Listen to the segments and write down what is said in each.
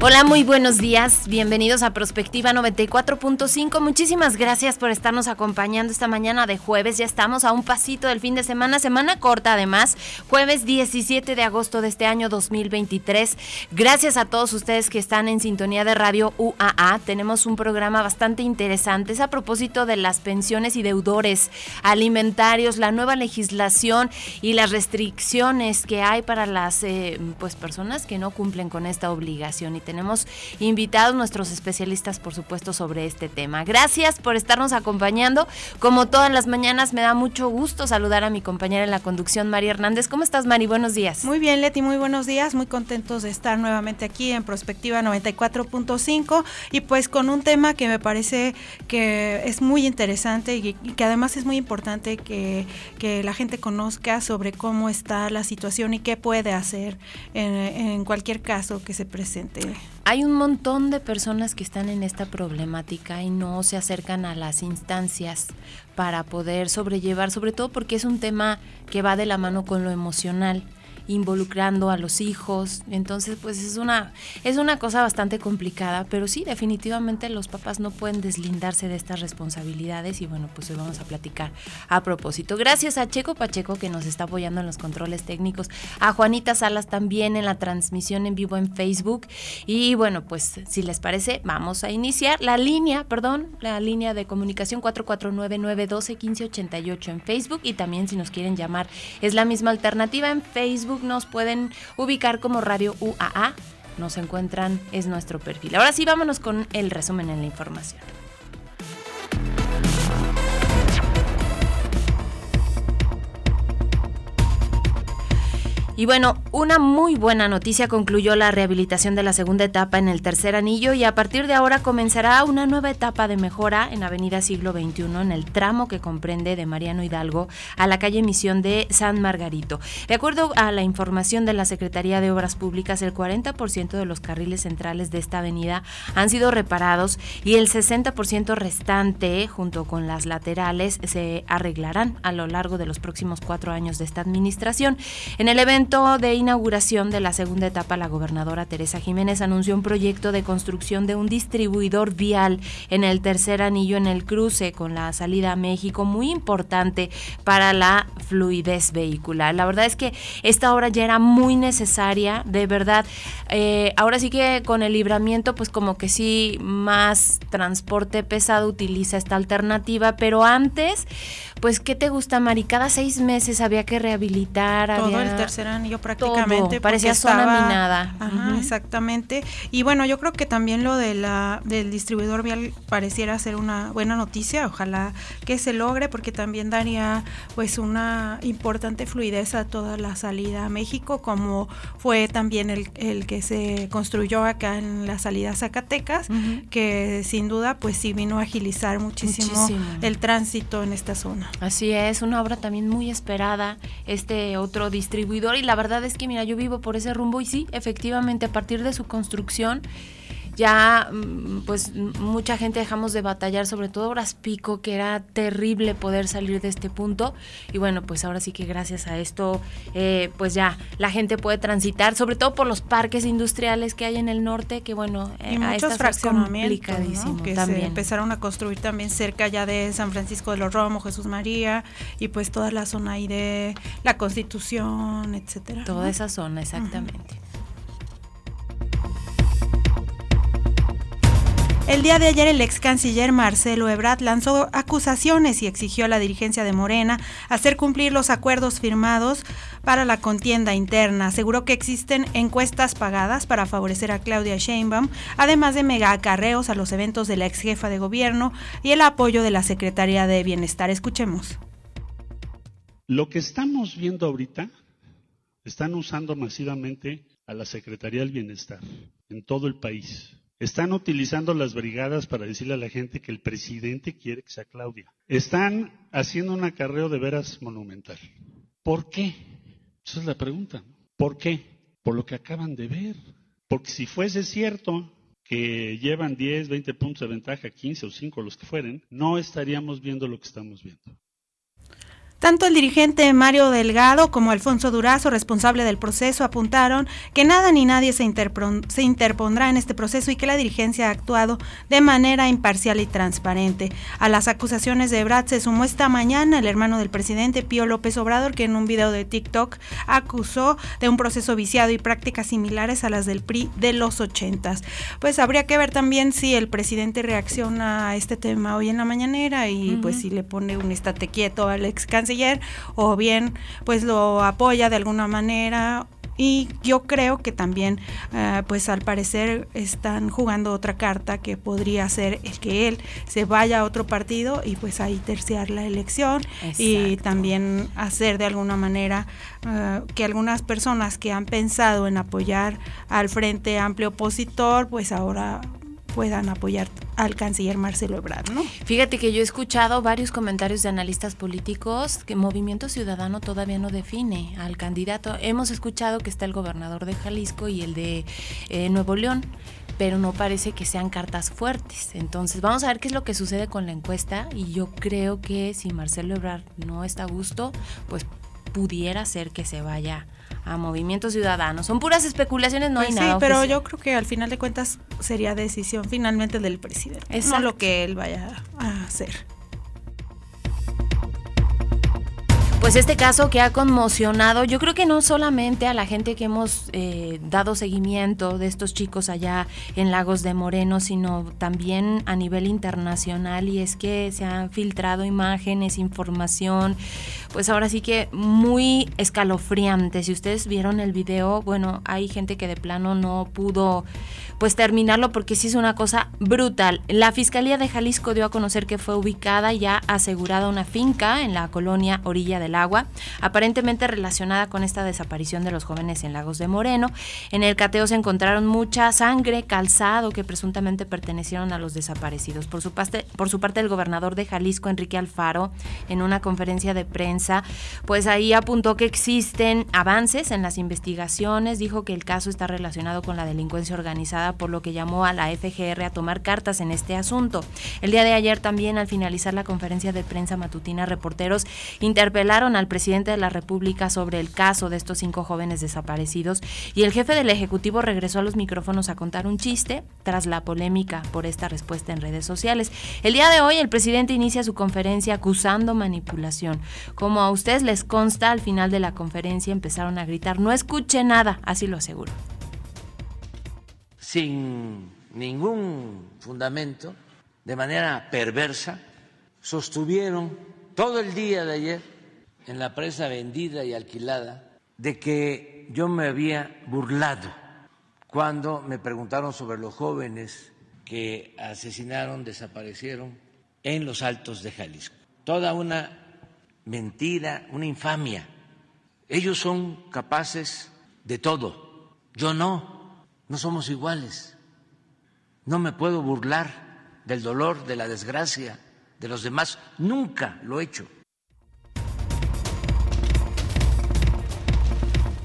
Hola, muy buenos días. Bienvenidos a Prospectiva 94.5. Muchísimas gracias por estarnos acompañando esta mañana de jueves. Ya estamos a un pasito del fin de semana, semana corta además, jueves 17 de agosto de este año 2023. Gracias a todos ustedes que están en sintonía de Radio UAA. Tenemos un programa bastante interesante. Es a propósito de las pensiones y deudores alimentarios, la nueva legislación y las restricciones que hay para las eh, pues personas que no cumplen con esta obligación. Tenemos invitados nuestros especialistas, por supuesto, sobre este tema. Gracias por estarnos acompañando. Como todas las mañanas, me da mucho gusto saludar a mi compañera en la conducción, María Hernández. ¿Cómo estás, Mari? Buenos días. Muy bien, Leti, muy buenos días. Muy contentos de estar nuevamente aquí en Prospectiva 94.5 y pues con un tema que me parece que es muy interesante y, que además es muy importante que, la gente conozca sobre cómo está la situación y qué puede hacer en cualquier caso que se presente. Hay un montón de personas que están en esta problemática y no se acercan a las instancias para poder sobrellevar, sobre todo porque es un tema que va de la mano con lo emocional involucrando a los hijos. Entonces, pues es una, es una cosa bastante complicada, pero sí, definitivamente los papás no pueden deslindarse de estas responsabilidades y bueno, pues hoy vamos a platicar a propósito. Gracias a Checo Pacheco que nos está apoyando en los controles técnicos, a Juanita Salas también en la transmisión en vivo en Facebook y bueno, pues si les parece, vamos a iniciar la línea, perdón, la línea de comunicación 449-912-1588 en Facebook y también si nos quieren llamar es la misma alternativa en Facebook nos pueden ubicar como Radio UAA. Nos encuentran, es nuestro perfil. Ahora sí, vámonos con el resumen en la información. Y bueno, una muy buena noticia concluyó la rehabilitación de la segunda etapa en el tercer anillo y a partir de ahora comenzará una nueva etapa de mejora en Avenida Siglo XXI en el tramo que comprende de Mariano Hidalgo a la calle Misión de San Margarito. De acuerdo a la información de la Secretaría de Obras Públicas, el 40% de los carriles centrales de esta avenida han sido reparados y el 60% restante, junto con las laterales, se arreglarán a lo largo de los próximos cuatro años de esta administración. En el evento de inauguración de la segunda etapa, la gobernadora Teresa Jiménez anunció un proyecto de construcción de un distribuidor vial en el tercer anillo en el cruce con la salida a México, muy importante para la fluidez vehicular. La verdad es que esta obra ya era muy necesaria, de verdad. Eh, ahora sí que con el libramiento, pues como que sí, más transporte pesado utiliza esta alternativa, pero antes, pues, ¿qué te gusta, Mari? Cada seis meses había que rehabilitar. Todo el tercer anillo prácticamente. parecía zona minada. Ajá, exactamente. Y bueno, yo creo que también lo de la, del distribuidor vial pareciera ser una buena noticia. Ojalá que se logre porque también daría pues una importante fluidez a toda la salida a México, como fue también el, el que se construyó acá en la salida a Zacatecas, que sin duda pues sí vino a agilizar muchísimo, el tránsito en esta zona. Así es, una obra también muy esperada, este otro distribuidor y la verdad es que mira, yo vivo por ese rumbo y sí, efectivamente a partir de su construcción ya mm, pues mucha gente dejamos de batallar, sobre todo horas pico, que era terrible poder salir de este punto. Y bueno, pues ahora sí que gracias a esto, eh, pues ya la gente puede transitar, sobre todo por los parques industriales que hay en el norte, que bueno, y eh, muchos fraccionamientos que se empezaron a construir también cerca ya de San Francisco de los Romos, Jesús María, y pues toda la zona ahí de la Constitución, etcétera. Toda esa zona, exactamente. El día de ayer el ex canciller Marcelo Ebrard lanzó acusaciones y exigió a la dirigencia de Morena hacer cumplir los acuerdos firmados para la contienda interna. Aseguró que existen encuestas pagadas para favorecer a Claudia Sheinbaum, además de mega acarreos a los eventos de la ex jefa de gobierno y el apoyo de la Secretaría de Bienestar. Escuchemos. Lo que estamos viendo ahorita, están usando masivamente a la Secretaría del Bienestar en todo el país Están utilizando las brigadas para decirle a la gente que el presidente quiere que sea Claudia. Están haciendo un acarreo de veras monumental. ¿Por qué? Esa es la pregunta. ¿Por qué? Por lo que acaban de ver. Porque si fuese cierto que llevan 10, 20 puntos de ventaja, 15 o 5, los que fueren, no estaríamos viendo lo que estamos viendo. Tanto el dirigente Mario Delgado como Alfonso Durazo, responsable del proceso, apuntaron que nada ni nadie se, se, interpondrá en este proceso y que la dirigencia ha actuado de manera imparcial y transparente. A las acusaciones de Brad se sumó esta mañana el hermano del presidente Pío López Obrador, que en un video de TikTok acusó de un proceso viciado y prácticas similares a las del PRI de los ochentas. Pues habría que ver también si el presidente reacciona a este tema hoy en la mañanera y pues si le pone un estate quieto al ex o bien pues lo apoya de alguna manera. Y yo creo que también, eh, pues al parecer están jugando otra carta que podría ser el que él se vaya a otro partido y pues ahí terciar la elección y también hacer de alguna manera eh, que algunas personas que han pensado en apoyar al Frente Amplio Opositor, pues ahora puedan apoyar al canciller Marcelo Ebrard, ¿no? Fíjate que yo he escuchado varios comentarios de analistas políticos que Movimiento Ciudadano todavía no define al candidato. Hemos escuchado que está el gobernador de Jalisco y el de eh, Nuevo León pero no parece que sean cartas fuertes. Entonces, vamos a ver qué es lo que sucede con la encuesta y yo creo que si Marcelo Ebrard no está a gusto, pues pudiera ser que se vaya a Movimiento Ciudadano. Son puras especulaciones, no hay pues nada. Sí, pero yo creo que al final de cuentas sería decisión finalmente del presidente, es no lo que él vaya a hacer. Pues este caso que ha conmocionado, yo creo que no solamente a la gente que hemos eh, dado seguimiento de estos chicos allá en Lagos de Moreno, sino también a nivel internacional y es que se han filtrado imágenes, información, pues ahora sí que muy escalofriante. Si ustedes vieron el video, bueno, hay gente que de plano no pudo pues terminarlo porque sí es una cosa brutal. La Fiscalía de Jalisco dio a conocer que fue ubicada ya asegurada una finca en la colonia Orilla del Agua, aparentemente relacionada con esta desaparición de los jóvenes en Lagos de Moreno. En el cateo se encontraron mucha sangre, calzado que presuntamente pertenecieron a los desaparecidos. Por su, parte, por su parte, el gobernador de Jalisco, Enrique Alfaro, en una conferencia de prensa, pues ahí apuntó que existen avances en las investigaciones, dijo que el caso está relacionado con la delincuencia organizada por lo que llamó a la FGR a tomar cartas en este asunto. El día de ayer también, al finalizar la conferencia de prensa matutina, reporteros interpelaron al presidente de la República sobre el caso de estos cinco jóvenes desaparecidos y el jefe del Ejecutivo regresó a los micrófonos a contar un chiste tras la polémica por esta respuesta en redes sociales. El día de hoy el presidente inicia su conferencia acusando manipulación. Como a ustedes les consta, al final de la conferencia empezaron a gritar, no escuche nada, así lo aseguro sin ningún fundamento, de manera perversa, sostuvieron todo el día de ayer en la presa vendida y alquilada de que yo me había burlado cuando me preguntaron sobre los jóvenes que asesinaron, desaparecieron en los altos de Jalisco. Toda una mentira, una infamia. Ellos son capaces de todo, yo no no somos iguales. No me puedo burlar del dolor, de la desgracia de los demás. Nunca lo he hecho.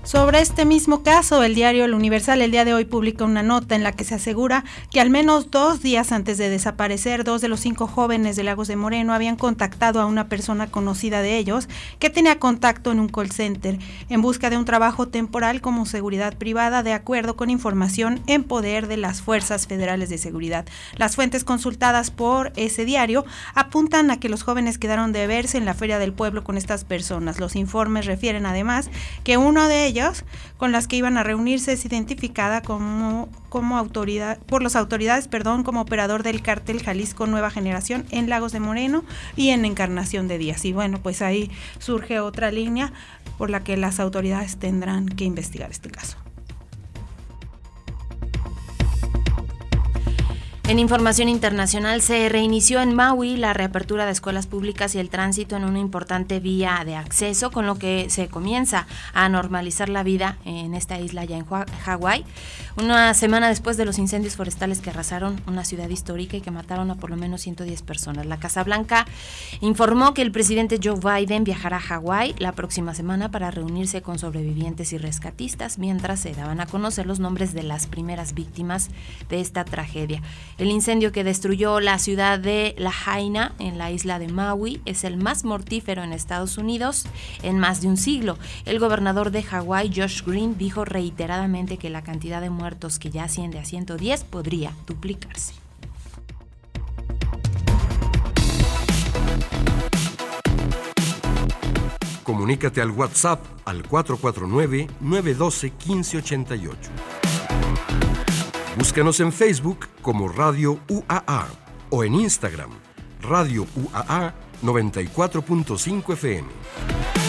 Sobre este mismo caso, el diario El Universal el día de hoy publica una nota en la que se asegura que al menos dos días antes de desaparecer, dos de los cinco jóvenes de Lagos de Moreno habían contactado a una persona conocida de ellos que tenía contacto en un call center en busca de un trabajo temporal como seguridad privada de acuerdo con información en poder de las Fuerzas Federales de Seguridad. Las fuentes consultadas por ese diario apuntan a que los jóvenes quedaron de verse en la feria del pueblo con estas personas. Los informes refieren además que uno de ellos con las que iban a reunirse es identificada como, como autoridad, por las autoridades perdón, como operador del cártel Jalisco Nueva Generación en Lagos de Moreno y en Encarnación de Díaz. Y bueno, pues ahí surge otra línea por la que las autoridades tendrán que investigar este caso. En información internacional, se reinició en Maui la reapertura de escuelas públicas y el tránsito en una importante vía de acceso, con lo que se comienza a normalizar la vida en esta isla ya en Hawái. Una semana después de los incendios forestales que arrasaron una ciudad histórica y que mataron a por lo menos 110 personas. La Casa Blanca informó que el presidente Joe Biden viajará a Hawái la próxima semana para reunirse con sobrevivientes y rescatistas, mientras se daban a conocer los nombres de las primeras víctimas de esta tragedia. El incendio que destruyó la ciudad de La Jaina en la isla de Maui es el más mortífero en Estados Unidos en más de un siglo. El gobernador de Hawái, Josh Green, dijo reiteradamente que la cantidad de muertos que ya asciende a 110 podría duplicarse. Comunícate al WhatsApp al 449 912 1588. Búscanos en Facebook como Radio UAA o en Instagram, Radio UAA 94.5 FM.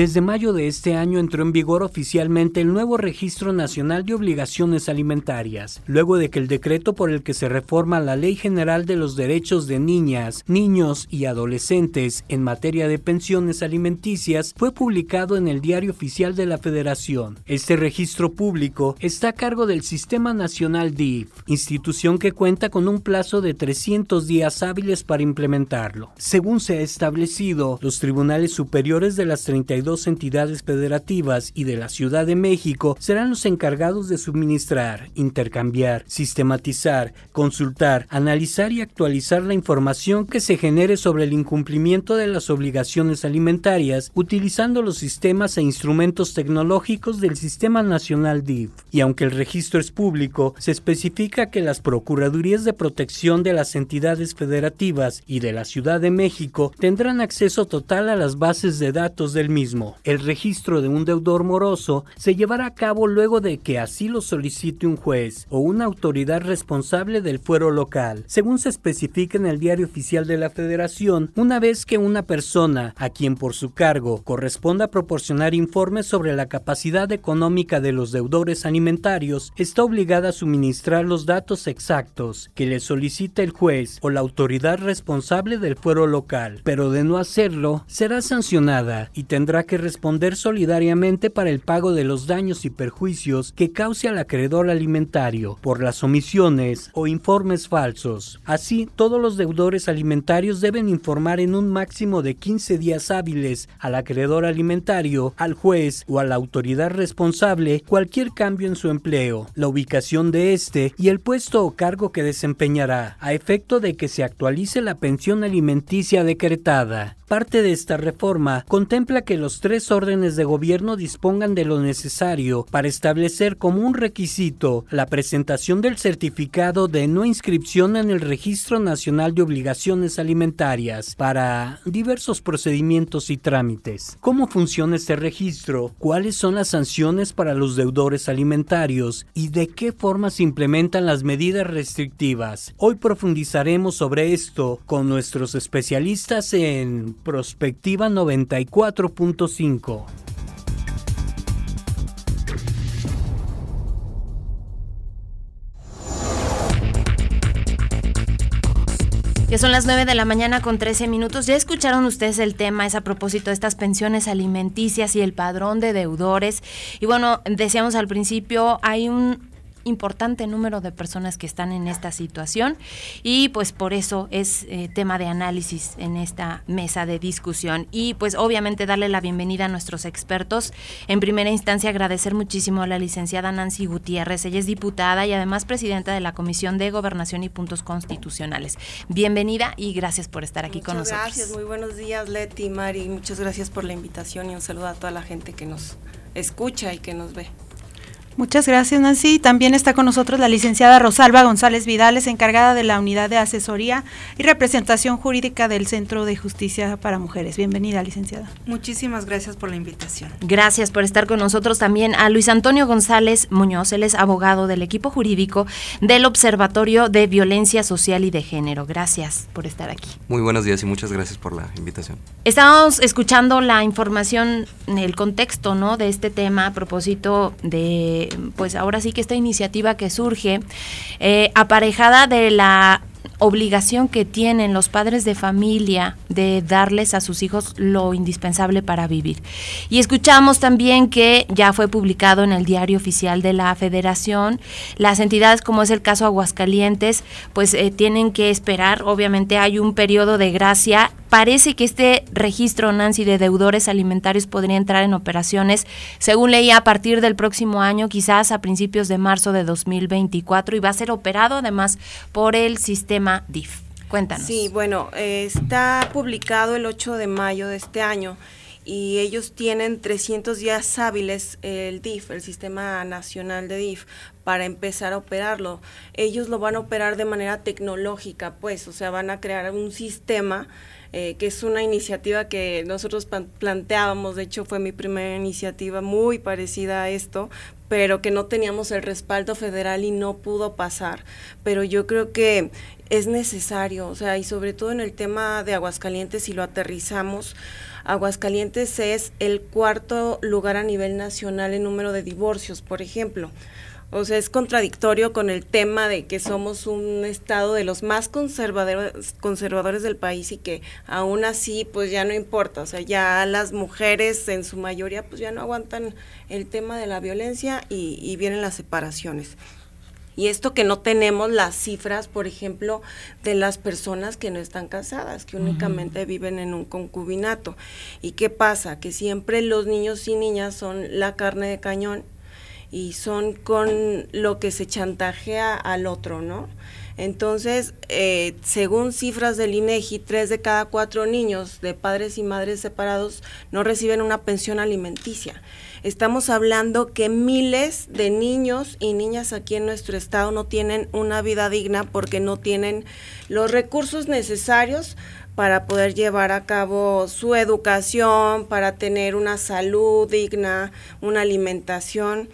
Desde mayo de este año entró en vigor oficialmente el nuevo Registro Nacional de Obligaciones Alimentarias, luego de que el decreto por el que se reforma la Ley General de los Derechos de Niñas, Niños y Adolescentes en materia de pensiones alimenticias fue publicado en el Diario Oficial de la Federación. Este registro público está a cargo del Sistema Nacional DIF, institución que cuenta con un plazo de 300 días hábiles para implementarlo. Según se ha establecido, los tribunales superiores de las 32 entidades federativas y de la Ciudad de México serán los encargados de suministrar, intercambiar, sistematizar, consultar, analizar y actualizar la información que se genere sobre el incumplimiento de las obligaciones alimentarias utilizando los sistemas e instrumentos tecnológicos del Sistema Nacional DIF. Y aunque el registro es público, se especifica que las Procuradurías de Protección de las entidades federativas y de la Ciudad de México tendrán acceso total a las bases de datos del mismo el registro de un deudor moroso se llevará a cabo luego de que así lo solicite un juez o una autoridad responsable del fuero local, según se especifica en el Diario Oficial de la Federación, una vez que una persona a quien por su cargo corresponda proporcionar informes sobre la capacidad económica de los deudores alimentarios, está obligada a suministrar los datos exactos que le solicita el juez o la autoridad responsable del fuero local, pero de no hacerlo, será sancionada y tendrá que responder solidariamente para el pago de los daños y perjuicios que cause al acreedor alimentario por las omisiones o informes falsos. Así, todos los deudores alimentarios deben informar en un máximo de 15 días hábiles al acreedor alimentario, al juez o a la autoridad responsable cualquier cambio en su empleo, la ubicación de este y el puesto o cargo que desempeñará, a efecto de que se actualice la pensión alimenticia decretada. Parte de esta reforma contempla que los tres órdenes de gobierno dispongan de lo necesario para establecer como un requisito la presentación del certificado de no inscripción en el Registro Nacional de Obligaciones Alimentarias para diversos procedimientos y trámites. ¿Cómo funciona este registro? ¿Cuáles son las sanciones para los deudores alimentarios? ¿Y de qué forma se implementan las medidas restrictivas? Hoy profundizaremos sobre esto con nuestros especialistas en Prospectiva 94.5. Ya son las 9 de la mañana con 13 minutos. Ya escucharon ustedes el tema, es a propósito de estas pensiones alimenticias y el padrón de deudores. Y bueno, decíamos al principio, hay un importante número de personas que están en esta situación y pues por eso es eh, tema de análisis en esta mesa de discusión y pues obviamente darle la bienvenida a nuestros expertos. En primera instancia agradecer muchísimo a la licenciada Nancy Gutiérrez, ella es diputada y además presidenta de la Comisión de Gobernación y Puntos Constitucionales. Bienvenida y gracias por estar aquí con nosotros. Gracias, muy buenos días Leti, Mari, muchas gracias por la invitación y un saludo a toda la gente que nos escucha y que nos ve. Muchas gracias, Nancy. También está con nosotros la licenciada Rosalba González Vidales, encargada de la unidad de asesoría y representación jurídica del Centro de Justicia para Mujeres. Bienvenida, licenciada. Muchísimas gracias por la invitación. Gracias por estar con nosotros también a Luis Antonio González Muñoz. Él es abogado del equipo jurídico del Observatorio de Violencia Social y de Género. Gracias por estar aquí. Muy buenos días y muchas gracias por la invitación. Estábamos escuchando la información, el contexto, ¿no? De este tema a propósito de pues ahora sí que esta iniciativa que surge, eh, aparejada de la obligación que tienen los padres de familia de darles a sus hijos lo indispensable para vivir. Y escuchamos también que ya fue publicado en el diario oficial de la federación, las entidades como es el caso Aguascalientes, pues eh, tienen que esperar, obviamente hay un periodo de gracia. Parece que este registro, Nancy, de deudores alimentarios podría entrar en operaciones, según leía, a partir del próximo año, quizás a principios de marzo de 2024, y va a ser operado además por el sistema DIF. Cuéntanos. Sí, bueno, está publicado el 8 de mayo de este año y ellos tienen 300 días hábiles el DIF, el Sistema Nacional de DIF, para empezar a operarlo. Ellos lo van a operar de manera tecnológica, pues, o sea, van a crear un sistema eh, que es una iniciativa que nosotros planteábamos, de hecho fue mi primera iniciativa muy parecida a esto, pero que no teníamos el respaldo federal y no pudo pasar. Pero yo creo que es necesario, o sea, y sobre todo en el tema de Aguascalientes, si lo aterrizamos, Aguascalientes es el cuarto lugar a nivel nacional en número de divorcios, por ejemplo. O sea, es contradictorio con el tema de que somos un estado de los más conservadores, conservadores del país y que aún así pues ya no importa, o sea, ya las mujeres en su mayoría pues ya no aguantan el tema de la violencia y, y vienen las separaciones. Y esto que no tenemos las cifras, por ejemplo, de las personas que no están casadas, que únicamente viven en un concubinato. ¿Y qué pasa? Que siempre los niños y niñas son la carne de cañón y son con lo que se chantajea al otro, ¿no? Entonces, eh, según cifras del INEGI, tres de cada cuatro niños de padres y madres separados no reciben una pensión alimenticia. Estamos hablando que miles de niños y niñas aquí en nuestro estado no tienen una vida digna porque no tienen los recursos necesarios para poder llevar a cabo su educación, para tener una salud digna, una alimentación.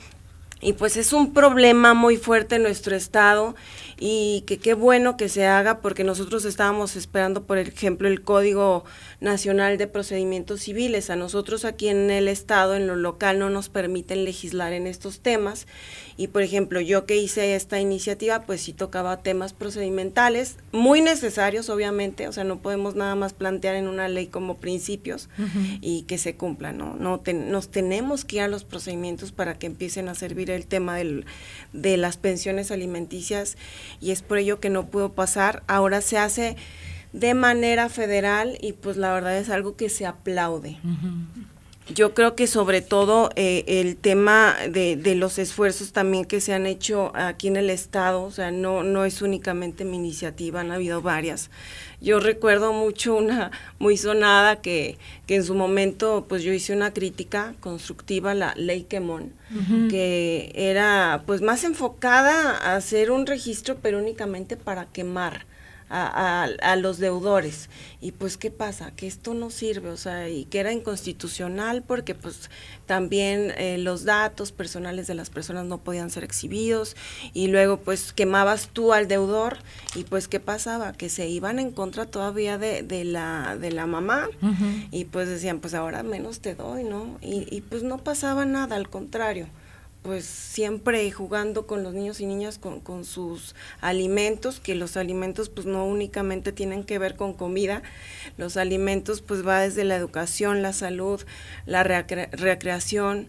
Y pues es un problema muy fuerte en nuestro estado y que qué bueno que se haga porque nosotros estábamos esperando, por ejemplo, el Código Nacional de Procedimientos Civiles. A nosotros aquí en el Estado, en lo local, no nos permiten legislar en estos temas. Y, por ejemplo, yo que hice esta iniciativa, pues sí tocaba temas procedimentales, muy necesarios, obviamente. O sea, no podemos nada más plantear en una ley como principios y que se cumplan, ¿no? no nos tenemos que ir a los procedimientos para que empiecen a servir el tema del, de las pensiones alimenticias y es por ello que no pudo pasar. Ahora se hace de manera federal y pues la verdad es algo que se aplaude. Yo creo que sobre todo eh, el tema de, de, los esfuerzos también que se han hecho aquí en el Estado, o sea, no, no es únicamente mi iniciativa, han habido varias. Yo recuerdo mucho una muy sonada que, que en su momento pues yo hice una crítica constructiva a la ley Quemón, que era pues más enfocada a hacer un registro pero únicamente para quemar a, a, los deudores. Y pues, ¿qué pasa? Que esto no sirve, o sea, y que era inconstitucional porque pues también eh, los datos personales de las personas no podían ser exhibidos y luego pues quemabas tú al deudor y pues, ¿qué pasaba? Que se iban en contra todavía de, de la, de la mamá y pues decían, pues ahora menos te doy, ¿no? Y, y pues no pasaba nada, al contrario pues siempre jugando con los niños y niñas con, sus alimentos, que los alimentos pues no únicamente tienen que ver con comida, los alimentos pues va desde la educación, la salud, la recreación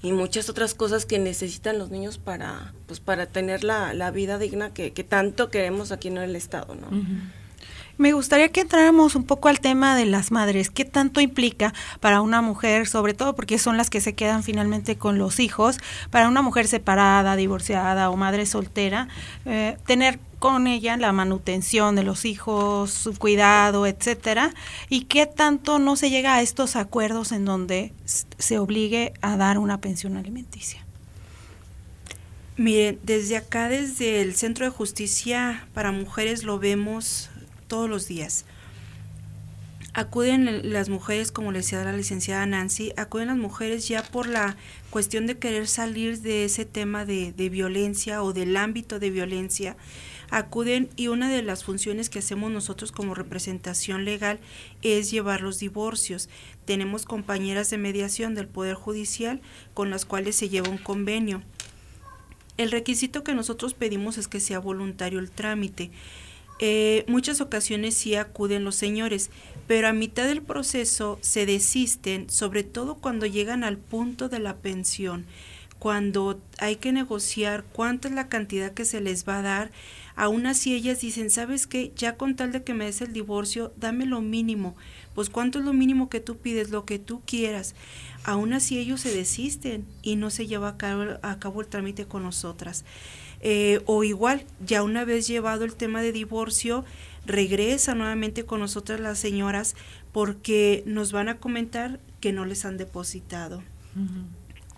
y muchas otras cosas que necesitan los niños para pues para tener la, la vida digna que, tanto queremos aquí en el estado, ¿no? Me gustaría que entráramos un poco al tema de las madres. ¿Qué tanto implica para una mujer, sobre todo porque son las que se quedan finalmente con los hijos, para una mujer separada, divorciada o madre soltera, eh, tener con ella la manutención de los hijos, su cuidado, etcétera, y qué tanto no se llega a estos acuerdos en donde se obligue a dar una pensión alimenticia. Miren, desde acá, desde el Centro de Justicia para Mujeres, lo vemos todos los días. Acuden las mujeres, como le decía la licenciada Nancy, acuden las mujeres ya por la cuestión de querer salir de ese tema de, de violencia o del ámbito de violencia acuden y una de las funciones que hacemos nosotros como representación legal es llevar los divorcios. Tenemos compañeras de mediación del Poder Judicial con las cuales se lleva un convenio. El requisito que nosotros pedimos es que sea voluntario el trámite. Eh, muchas ocasiones sí acuden los señores, pero a mitad del proceso se desisten, sobre todo cuando llegan al punto de la pensión, cuando hay que negociar cuánta es la cantidad que se les va a dar. Aún así ellas dicen, ¿sabes qué? Ya con tal de que me des el divorcio, dame lo mínimo. Pues cuánto es lo mínimo que tú pides, lo que tú quieras aún así ellos se desisten y no se lleva a cabo, el trámite con nosotras. Eh, o igual, ya una vez llevado el tema de divorcio, regresa nuevamente con nosotras las señoras porque nos van a comentar que no les han depositado.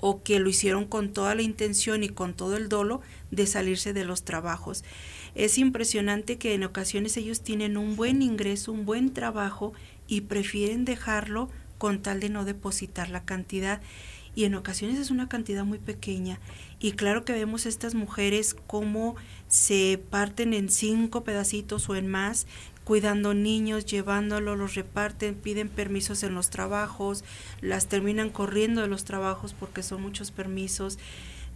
o que lo hicieron con toda la intención y con todo el dolo de salirse de los trabajos. Es impresionante que en ocasiones ellos tienen un buen ingreso, un buen trabajo y prefieren dejarlo con tal de no depositar la cantidad y en ocasiones es una cantidad muy pequeña y claro que vemos estas mujeres como se parten en cinco pedacitos o en más cuidando niños, llevándolos, los reparten, piden permisos en los trabajos, las terminan corriendo de los trabajos porque son muchos permisos.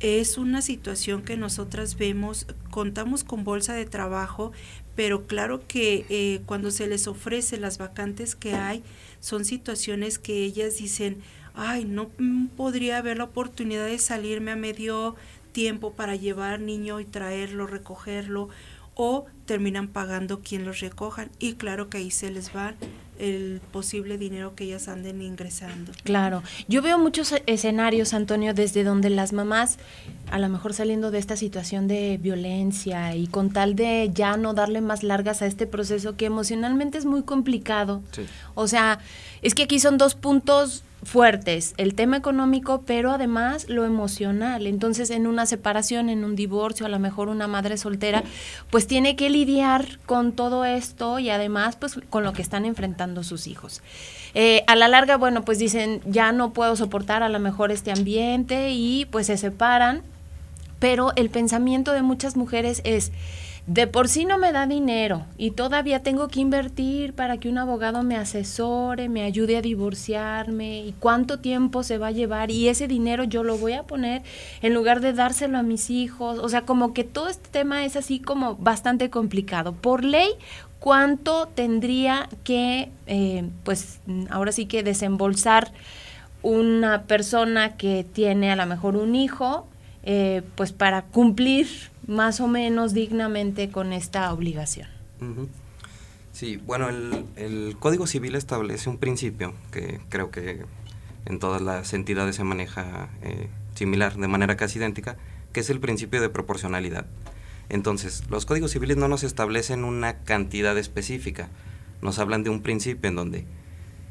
Es una situación que nosotras vemos, contamos con bolsa de trabajo, pero claro que eh, cuando se les ofrece las vacantes que hay, son situaciones que ellas dicen, ay, no podría haber la oportunidad de salirme a medio tiempo para llevar niño y traerlo, recogerlo, o terminan pagando quien los recojan y claro que ahí se les va el posible dinero que ellas anden ingresando. Claro, yo veo muchos escenarios, Antonio, desde donde las mamás, a lo mejor saliendo de esta situación de violencia y con tal de ya no darle más largas a este proceso que emocionalmente es muy complicado. O sea, es que aquí son dos puntos fuertes, el tema económico, pero además lo emocional. Entonces, en una separación, en un divorcio, a lo mejor una madre soltera, pues tiene que lidiar con todo esto y además, pues con lo que están enfrentando sus hijos. Eh, a la larga, bueno, pues dicen, ya no puedo soportar a lo mejor este ambiente y pues se separan, pero el pensamiento de muchas mujeres es, de por sí no me da dinero y todavía tengo que invertir para que un abogado me asesore, me ayude a divorciarme y cuánto tiempo se va a llevar y ese dinero yo lo voy a poner en lugar de dárselo a mis hijos. O sea, como que todo este tema es así como bastante complicado. Por ley, ¿cuánto tendría que, eh, pues ahora sí que desembolsar una persona que tiene a lo mejor un hijo, eh, pues para cumplir más o menos dignamente con esta obligación. Sí, bueno, el, Código Civil establece un principio que creo que en todas las entidades se maneja eh, similar, de manera casi idéntica, que es el principio de proporcionalidad. Entonces, los códigos civiles no nos establecen una cantidad específica, nos hablan de un principio en donde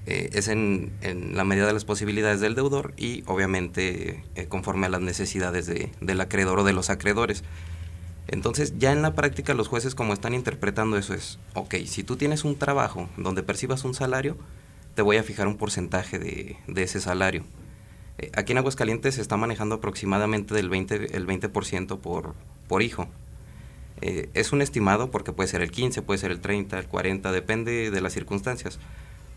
eh, es en, la medida de las posibilidades del deudor y obviamente eh, conforme a las necesidades del acreedor o de los acreedores. Entonces, ya en la práctica los jueces como están interpretando eso es, ok, si tú tienes un trabajo donde percibas un salario, te voy a fijar un porcentaje de, ese salario. Eh, aquí en Aguascalientes se está manejando aproximadamente del 20, el 20% por, por hijo. Eh, es un estimado porque puede ser el 15, puede ser el 30, el 40, depende de las circunstancias.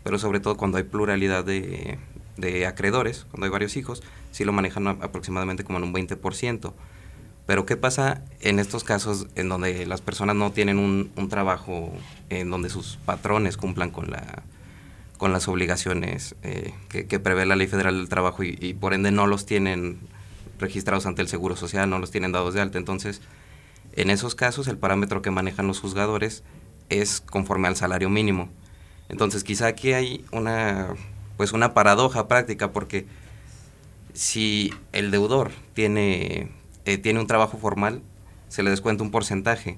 Pero sobre todo cuando hay pluralidad de, de acreedores, cuando hay varios hijos, sí lo manejan aproximadamente como en un 20%. Pero ¿qué pasa en estos casos en donde las personas no tienen un, trabajo, en donde sus patrones cumplan con, la, con las obligaciones eh, que, prevé la Ley Federal del Trabajo y, por ende no los tienen registrados ante el Seguro Social, no los tienen dados de alta? Entonces, en esos casos el parámetro que manejan los juzgadores es conforme al salario mínimo. Entonces, quizá aquí hay una, pues una paradoja práctica porque si el deudor tiene eh, tiene un trabajo formal, se le descuenta un porcentaje,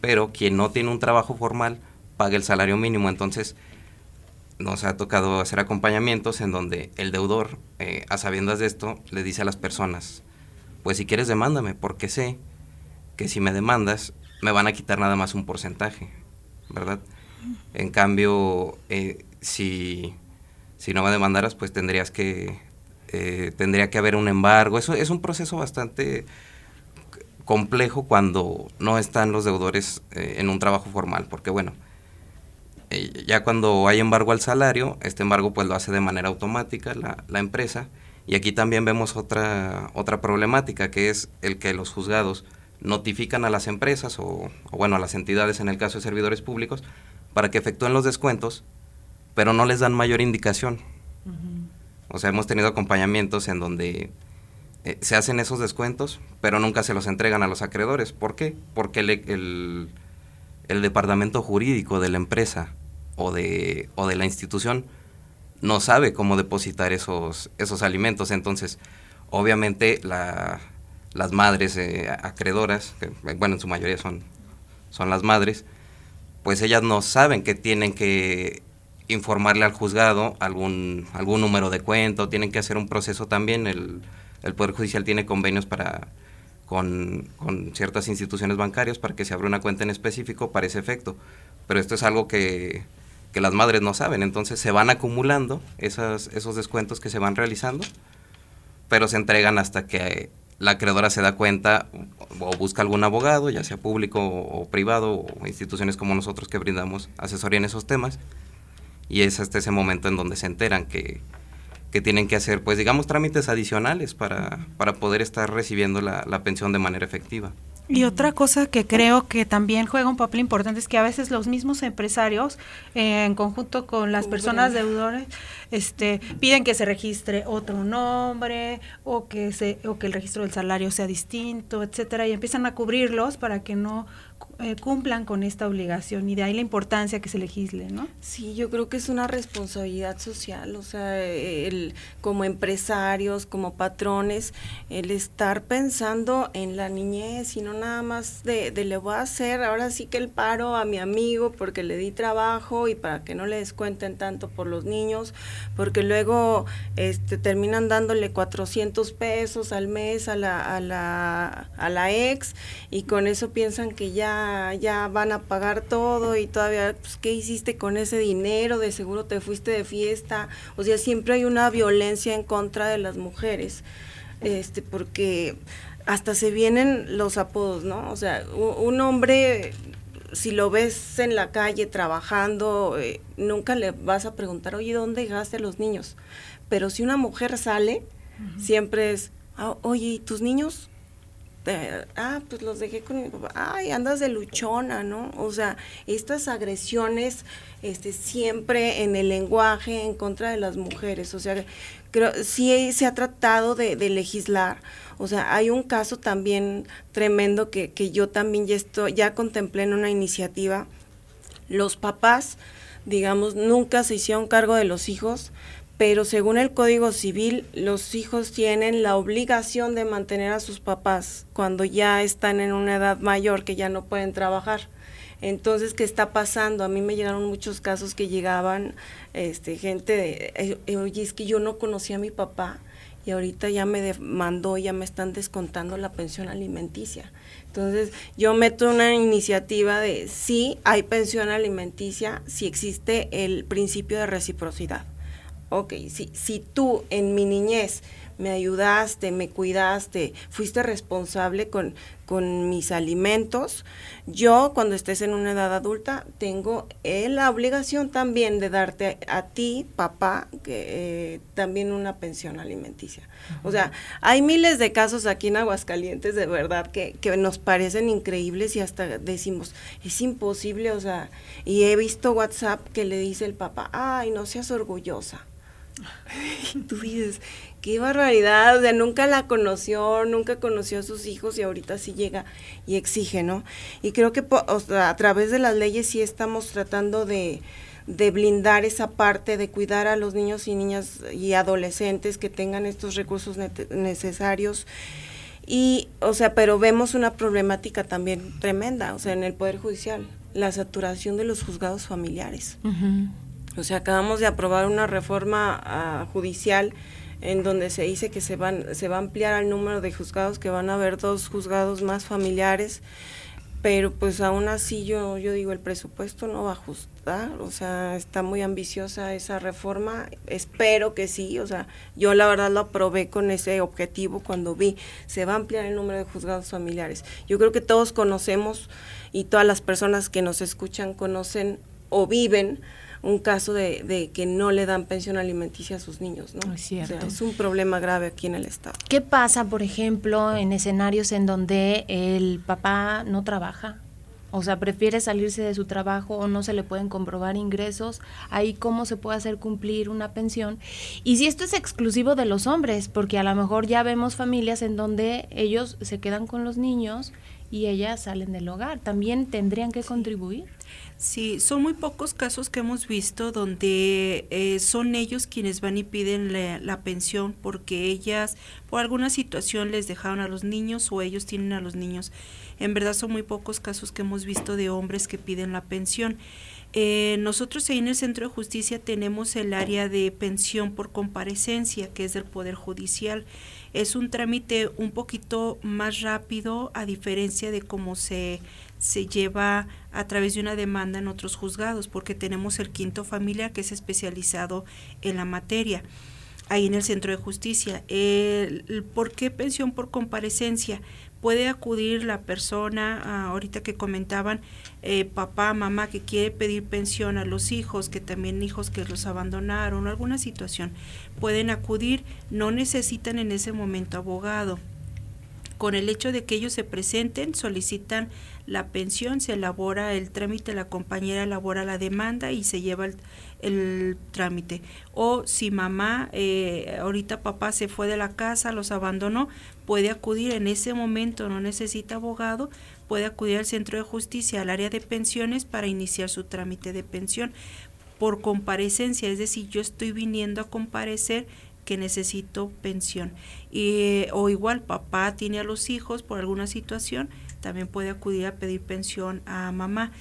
pero quien no tiene un trabajo formal paga el salario mínimo. Entonces, nos ha tocado hacer acompañamientos en donde el deudor, eh, a sabiendas de esto, le dice a las personas, pues si quieres demándame, porque sé que si me demandas me van a quitar nada más un porcentaje, ¿verdad? En cambio, eh, si, si no me demandaras, pues tendrías que, eh, tendría que haber un embargo. Eso es un proceso bastante complejo cuando no están los deudores eh, en un trabajo formal, porque bueno, eh, ya cuando hay embargo al salario, este embargo pues lo hace de manera automática la, empresa, y aquí también vemos otra, otra problemática, que es el que los juzgados notifican a las empresas o, o bueno, a las entidades en el caso de servidores públicos, para que efectúen los descuentos, pero no les dan mayor indicación. O sea, hemos tenido acompañamientos en donde eh, se hacen esos descuentos, pero nunca se los entregan a los acreedores. ¿Por qué? Porque el, departamento jurídico de la empresa o de, o de la institución no sabe cómo depositar esos, esos alimentos. Entonces, obviamente, la, las madres eh, acreedoras, que, bueno, en su mayoría son, son las madres, pues ellas no saben que tienen que informarle al juzgado algún, algún número de cuenta, tienen que hacer un proceso también, el, el Poder Judicial tiene convenios para con, con, ciertas instituciones bancarias para que se abra una cuenta en específico para ese efecto. Pero esto es algo que, que las madres no saben, entonces se van acumulando esas, esos descuentos que se van realizando, pero se entregan hasta que la acreedora se da cuenta o busca algún abogado, ya sea público o privado, o instituciones como nosotros que brindamos asesoría en esos temas, y es hasta ese momento en donde se enteran que, que tienen que hacer, pues digamos, trámites adicionales para, para poder estar recibiendo la, la, pensión de manera efectiva. Y otra cosa que creo que también juega un papel importante es que a veces los mismos empresarios, eh, en conjunto con las personas deudores, este, piden que se registre otro nombre o que se o que el registro del salario sea distinto, etcétera, y empiezan a cubrirlos para que no eh, cumplan con esta obligación y de ahí la importancia que se legisle, ¿no? Sí, yo creo que es una responsabilidad social, o sea, el, como empresarios, como patrones, el estar pensando en la niñez y no nada más de, de, le voy a hacer ahora sí que el paro a mi amigo porque le di trabajo y para que no le descuenten tanto por los niños, porque luego este, terminan dándole 400 pesos al mes a la, a la, a la ex y con eso piensan que ya ya, van a pagar todo y todavía, pues, ¿qué hiciste con ese dinero? De seguro te fuiste de fiesta. O sea, siempre hay una violencia en contra de las mujeres, este, porque hasta se vienen los apodos, ¿no? O sea, un hombre, si lo ves en la calle trabajando, eh, nunca le vas a preguntar, oye, ¿dónde dejaste a los niños? Pero si una mujer sale, uh -huh. siempre es, ah, oye, ¿y tus niños? Ah, pues los dejé con mi papá, ay, andas de luchona, ¿no? O sea, estas agresiones este, siempre en el lenguaje en contra de las mujeres, o sea, creo, sí se ha tratado de, legislar, o sea, hay un caso también tremendo que, que yo también ya, estoy, ya contemplé en una iniciativa, los papás, digamos, nunca se hicieron cargo de los hijos, pero según el Código Civil, los hijos tienen la obligación de mantener a sus papás cuando ya están en una edad mayor, que ya no pueden trabajar. Entonces, ¿qué está pasando? A mí me llegaron muchos casos que llegaban este, gente de, eh, oye, es que yo no conocía a mi papá y ahorita ya me demandó, ya me están descontando la pensión alimenticia. Entonces, yo meto una iniciativa de sí hay pensión alimenticia, si existe el principio de reciprocidad ok, si, si tú en mi niñez me ayudaste, me cuidaste, fuiste responsable con, con mis alimentos, yo cuando estés en una edad adulta tengo eh, la obligación también de darte a ti, papá, que, eh, también una pensión alimenticia. Uh -huh. O sea, hay miles de casos aquí en Aguascalientes de verdad que, que nos parecen increíbles y hasta decimos, es imposible, o sea, y he visto WhatsApp que le dice el papá, ay, no seas orgullosa tú dices, qué barbaridad, o sea, nunca la conoció, nunca conoció a sus hijos y ahorita sí llega y exige, ¿no? Y creo que o sea, a través de las leyes sí estamos tratando de, de blindar esa parte, de cuidar a los niños y niñas y adolescentes que tengan estos recursos ne necesarios. Y, o sea, pero vemos una problemática también tremenda, o sea, en el Poder Judicial, la saturación de los juzgados familiares. O sea, acabamos de aprobar una reforma uh, judicial en donde se dice que se, van, se va a ampliar el número de juzgados, que van a haber dos juzgados más familiares, pero pues aún así yo, yo digo, el presupuesto no va a ajustar, o sea, está muy ambiciosa esa reforma, espero que sí, o sea, yo la verdad lo aprobé con ese objetivo cuando vi, se va a ampliar el número de juzgados familiares. Yo creo que todos conocemos y todas las personas que nos escuchan conocen o viven un caso de, que no le dan pensión alimenticia a sus niños, ¿no? Es cierto. es un problema grave aquí en el Estado. ¿Qué pasa, por ejemplo, en escenarios en donde el papá no trabaja? O sea, prefiere salirse de su trabajo o no se le pueden comprobar ingresos, ahí cómo se puede hacer cumplir una pensión. Y si esto es exclusivo de los hombres, porque a lo mejor ya vemos familias en donde ellos se quedan con los niños y ellas salen del hogar, ¿también tendrían que contribuir? Sí, son muy pocos casos que hemos visto donde eh, son ellos quienes van y piden la, pensión porque ellas por alguna situación les dejaron a los niños o ellos tienen a los niños. En verdad son muy pocos casos que hemos visto de hombres que piden la pensión. Eh, nosotros ahí en el Centro de Justicia tenemos el área de pensión por comparecencia, que es del Poder Judicial. Es un trámite un poquito más rápido a diferencia de cómo se se lleva a través de una demanda en otros juzgados, porque tenemos el quinto familiar que es especializado en la materia, ahí en el Centro de Justicia. El, ¿Por qué pensión por comparecencia? Puede acudir la persona, ah, ahorita que comentaban, eh, papá, mamá, que quiere pedir pensión a los hijos, que también hijos que los abandonaron, alguna situación. Pueden acudir, no necesitan en ese momento abogado. Con el hecho de que ellos se presenten, solicitan la pensión, se elabora el trámite, la compañera elabora la demanda y se lleva el, trámite. O si mamá, eh, ahorita papá se fue de la casa, los abandonó, puede acudir en ese momento, no necesita abogado, puede acudir al centro de justicia, al área de pensiones para iniciar su trámite de pensión por comparecencia, es decir, yo estoy viniendo a comparecer que necesito pensión. Y, o igual, papá tiene a los hijos por alguna situación, también puede acudir a pedir pensión a mamá.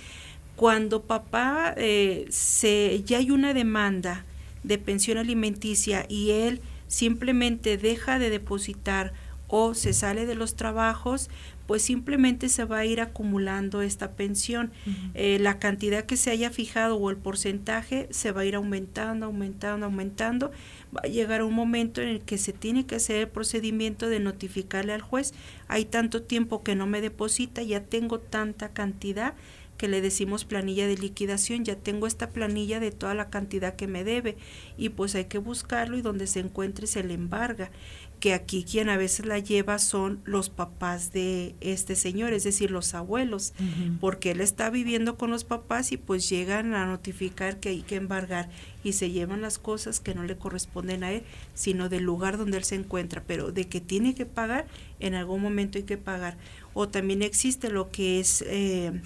Cuando papá eh, se, ya hay una demanda de pensión alimenticia y él simplemente deja de depositar o se sale de los trabajos, pues simplemente se va a ir acumulando esta pensión. Eh, la cantidad que se haya fijado o el porcentaje se va a ir aumentando, aumentando, aumentando. Va a llegar un momento en el que se tiene que hacer el procedimiento de notificarle al juez, hay tanto tiempo que no me deposita, ya tengo tanta cantidad que le decimos planilla de liquidación, ya tengo esta planilla de toda la cantidad que me debe. Y pues hay que buscarlo y donde se encuentre se le embarga que aquí quien a veces la lleva son los papás de este señor, es decir, los abuelos, porque él está viviendo con los papás y pues llegan a notificar que hay que embargar y se llevan las cosas que no le corresponden a él, sino del lugar donde él se encuentra, pero de que tiene que pagar, en algún momento hay que pagar. O también existe lo que es... Eh,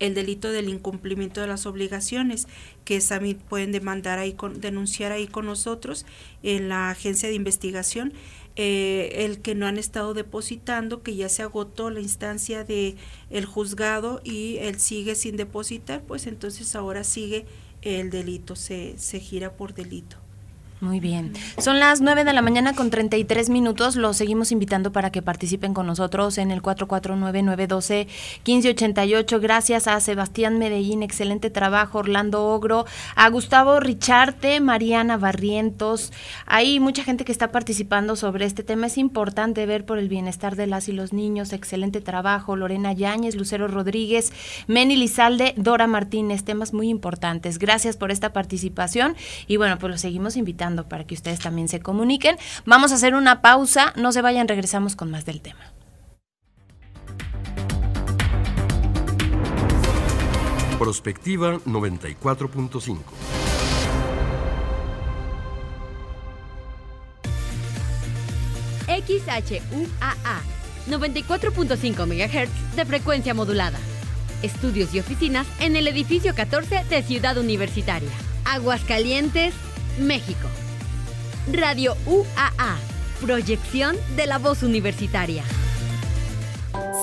el delito del incumplimiento de las obligaciones, que también pueden demandar ahí con, denunciar ahí con nosotros en la agencia de investigación, eh, el que no han estado depositando, que ya se agotó la instancia de el juzgado y él sigue sin depositar, pues entonces ahora sigue el delito, se, se gira por delito. Muy bien. Son las 9 de la mañana con 33 minutos. Los seguimos invitando para que participen con nosotros en el 449-912-1588. Gracias a Sebastián Medellín, excelente trabajo. Orlando Ogro, a Gustavo Richarte, Mariana Barrientos. Hay mucha gente que está participando sobre este tema. Es importante ver por el bienestar de las y los niños. Excelente trabajo. Lorena Yáñez, Lucero Rodríguez, Meni Lizalde, Dora Martínez. Temas muy importantes. Gracias por esta participación. Y bueno, pues los seguimos invitando para que ustedes también se comuniquen. Vamos a hacer una pausa, no se vayan, regresamos con más del tema. Prospectiva 94.5. XHUAA 94.5 MHz de frecuencia modulada. Estudios y oficinas en el edificio 14 de Ciudad Universitaria. Aguascalientes, México. Radio UAA, proyección de la voz universitaria.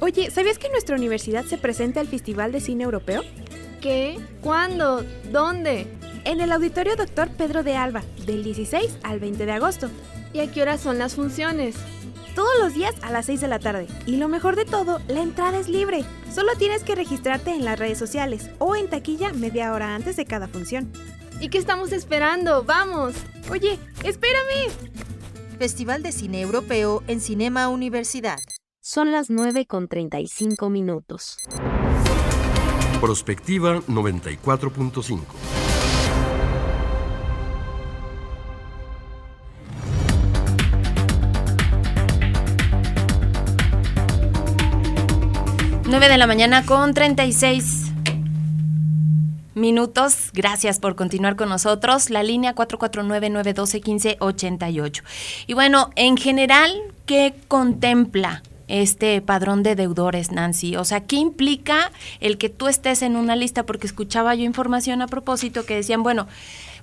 Oye, ¿sabías que en nuestra universidad se presenta el Festival de Cine Europeo? ¿Qué? ¿Cuándo? ¿Dónde? En el Auditorio Doctor Pedro de Alba, del 16 al 20 de agosto. ¿Y a qué horas son las funciones? Todos los días a las 6 de la tarde. Y lo mejor de todo, la entrada es libre. Solo tienes que registrarte en las redes sociales o en taquilla media hora antes de cada función. ¿Y qué estamos esperando? ¡Vamos! Oye, espérame. Festival de Cine Europeo en Cinema Universidad. Son las 9 con 35 minutos. Prospectiva 94.5. Nueve de la mañana con 36 minutos. Gracias por continuar con nosotros. La línea 449-912-1588. Y bueno, en general, ¿qué contempla este padrón de deudores, Nancy? O sea, ¿qué implica el que tú estés en una lista? Porque escuchaba yo información a propósito que decían, bueno,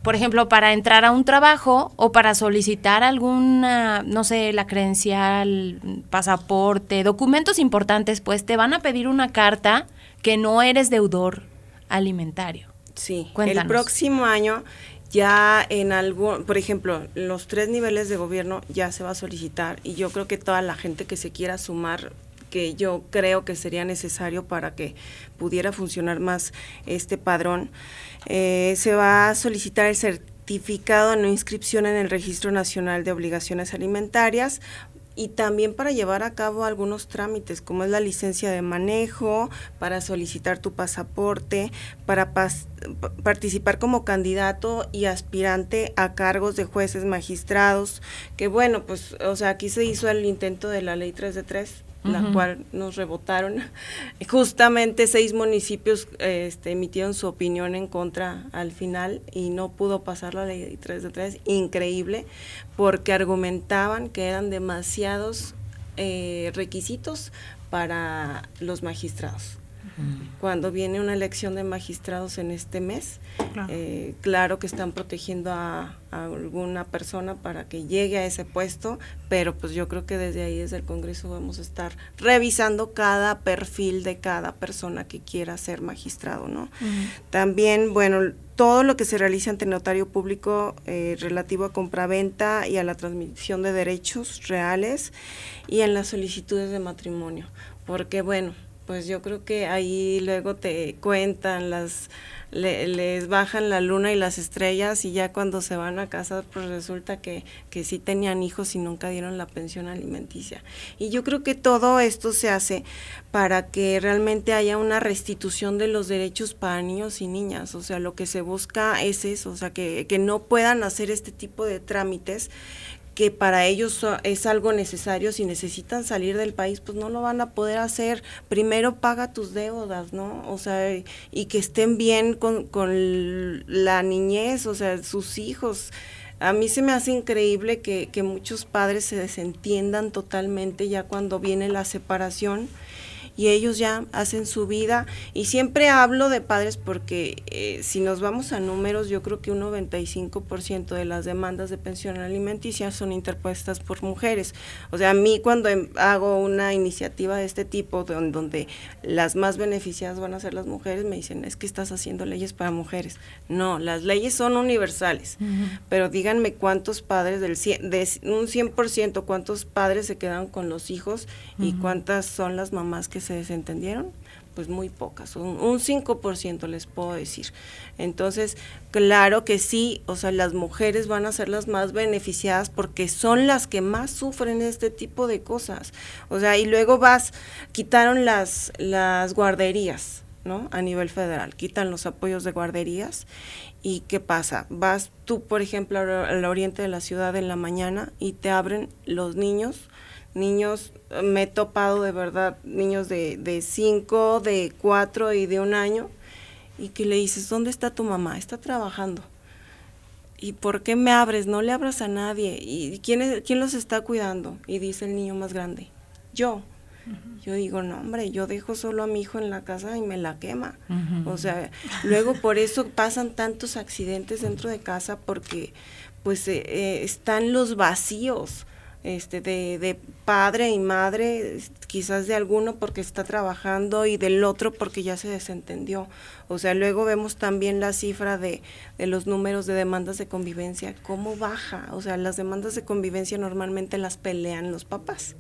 por ejemplo, para entrar a un trabajo o para solicitar alguna, no sé, la credencial, pasaporte, documentos importantes, pues te van a pedir una carta que no eres deudor alimentario. Sí, Cuéntanos. el próximo año ya en algún, por ejemplo, los tres niveles de gobierno ya se va a solicitar y yo creo que toda la gente que se quiera sumar que yo creo que sería necesario para que pudiera funcionar más este padrón, eh, se va a solicitar el certificado de no inscripción en el Registro Nacional de Obligaciones Alimentarias y también para llevar a cabo algunos trámites, como es la licencia de manejo, para solicitar tu pasaporte, para participar como candidato y aspirante a cargos de jueces magistrados, que bueno, pues, o sea, aquí se hizo el intento de la ley 3 de 3, la cual nos rebotaron. Justamente seis municipios este, emitieron su opinión en contra al final y no pudo pasar la ley 3 de 3, increíble, porque argumentaban que eran demasiados eh, requisitos para los magistrados. Cuando viene una elección de magistrados en este mes, Claro. eh, claro que están protegiendo a, a alguna persona para que llegue a ese puesto, pero pues yo creo que desde ahí, desde el Congreso, vamos a estar revisando cada perfil de cada persona que quiera ser magistrado, ¿no? También, bueno, todo lo que se realiza ante notario público eh, relativo a compraventa y a la transmisión de derechos reales y en las solicitudes de matrimonio, porque bueno, pues yo creo que ahí luego te cuentan las le- les bajan la luna y las estrellas y ya cuando se van a casar pues resulta que, que sí tenían hijos y nunca dieron la pensión alimenticia. Y yo creo que todo esto se hace para que realmente haya una restitución de los derechos para niños y niñas. O sea, lo que se busca es eso, o sea, que, que no puedan hacer este tipo de trámites que para ellos es algo necesario, si necesitan salir del país, pues no lo van a poder hacer. Primero paga tus deudas, ¿no? O sea, y- que estén bien con, con la niñez, o sea, sus hijos. A mí se me hace increíble que, que muchos padres se desentiendan totalmente ya cuando viene la separación y ellos ya hacen su vida. Y siempre hablo de padres porque eh, si nos vamos a números, yo creo que un 95% de las demandas de pensión alimenticia son interpuestas por mujeres. O sea, a mí cuando em, hago una iniciativa de este tipo, donde, donde las más beneficiadas van a ser las mujeres, me dicen, es que estás haciendo leyes para mujeres. No, las leyes son universales, pero díganme cuántos padres del de un 100%, cuántos padres se quedaron con los hijos y cuántas son las mamás que se desentendieron pues muy pocas, un, un 5% les puedo decir. Entonces, claro que sí, o sea, las mujeres van a ser las más beneficiadas porque son las que más sufren este tipo de cosas. O sea, y luego vas, quitaron las, las guarderías, ¿no? A nivel federal, quitan los apoyos de guarderías. ¿Y qué pasa? Vas tú, por ejemplo, al oriente de la ciudad en la mañana y te abren los niños niños, me he topado de verdad, niños de, de cinco, de cuatro y de un año, y que le dices, ¿dónde está tu mamá? Está trabajando. ¿Y por qué me abres? No le abras a nadie. ¿Y quién, quién los está cuidando? Y dice el niño más grande, yo. Yo digo, no, hombre, yo dejo solo a mi hijo en la casa y me la quema. O sea, luego por eso pasan tantos accidentes dentro de casa porque pues eh, eh, están los vacíos este, de, de, padre y madre, quizás de alguno porque está trabajando y del otro porque ya se desentendió. O sea, luego vemos también la cifra de, de los números de demandas de convivencia, cómo baja. O sea, las demandas de convivencia normalmente las pelean los papás,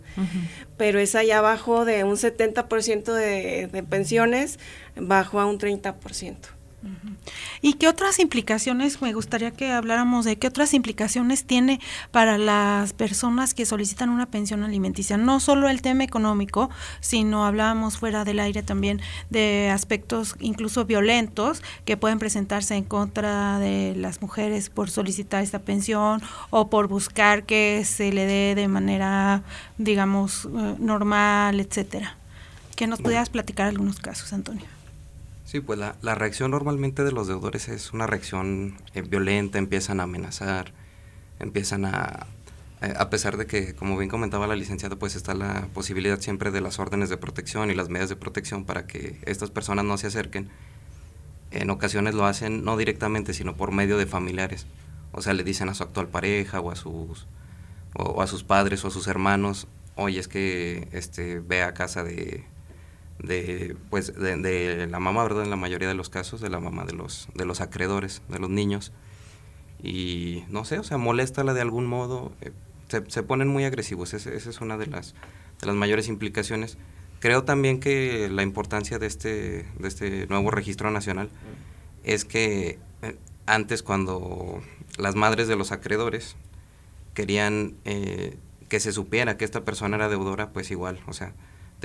pero es allá abajo de un 70% de, de pensiones, bajó a un 30%. ¿Y qué otras implicaciones, me gustaría que habláramos de qué otras implicaciones tiene para las personas que solicitan una pensión alimenticia? No solo el tema económico, sino hablábamos fuera del aire también de aspectos incluso violentos que pueden presentarse en contra de las mujeres por solicitar esta pensión o por buscar que se le dé de manera, digamos, eh, normal, etcétera. Que nos pudieras platicar algunos casos, Antonio. Sí, pues la, la, reacción normalmente de los deudores es una reacción eh, violenta, empiezan a amenazar, empiezan a, eh, a pesar de que, como bien comentaba la licenciada, pues está la posibilidad siempre de las órdenes de protección y las medidas de protección para que estas personas no se acerquen. En ocasiones lo hacen no directamente, sino por medio de familiares. O sea, le dicen a su actual pareja o a sus, o a sus padres o a sus hermanos, oye, es que este, ve a casa de de pues de, la mamá verdad en la mayoría de los casos de la mamá de los de los acreedores de los niños. Y no sé o sea la de algún modo. Eh, se, se, ponen muy agresivos. Esa es una de las de las mayores implicaciones. Creo también que la importancia de este de este nuevo registro nacional es que eh, antes cuando las madres de los acreedores querían eh, que se supiera que esta persona era deudora pues igual o sea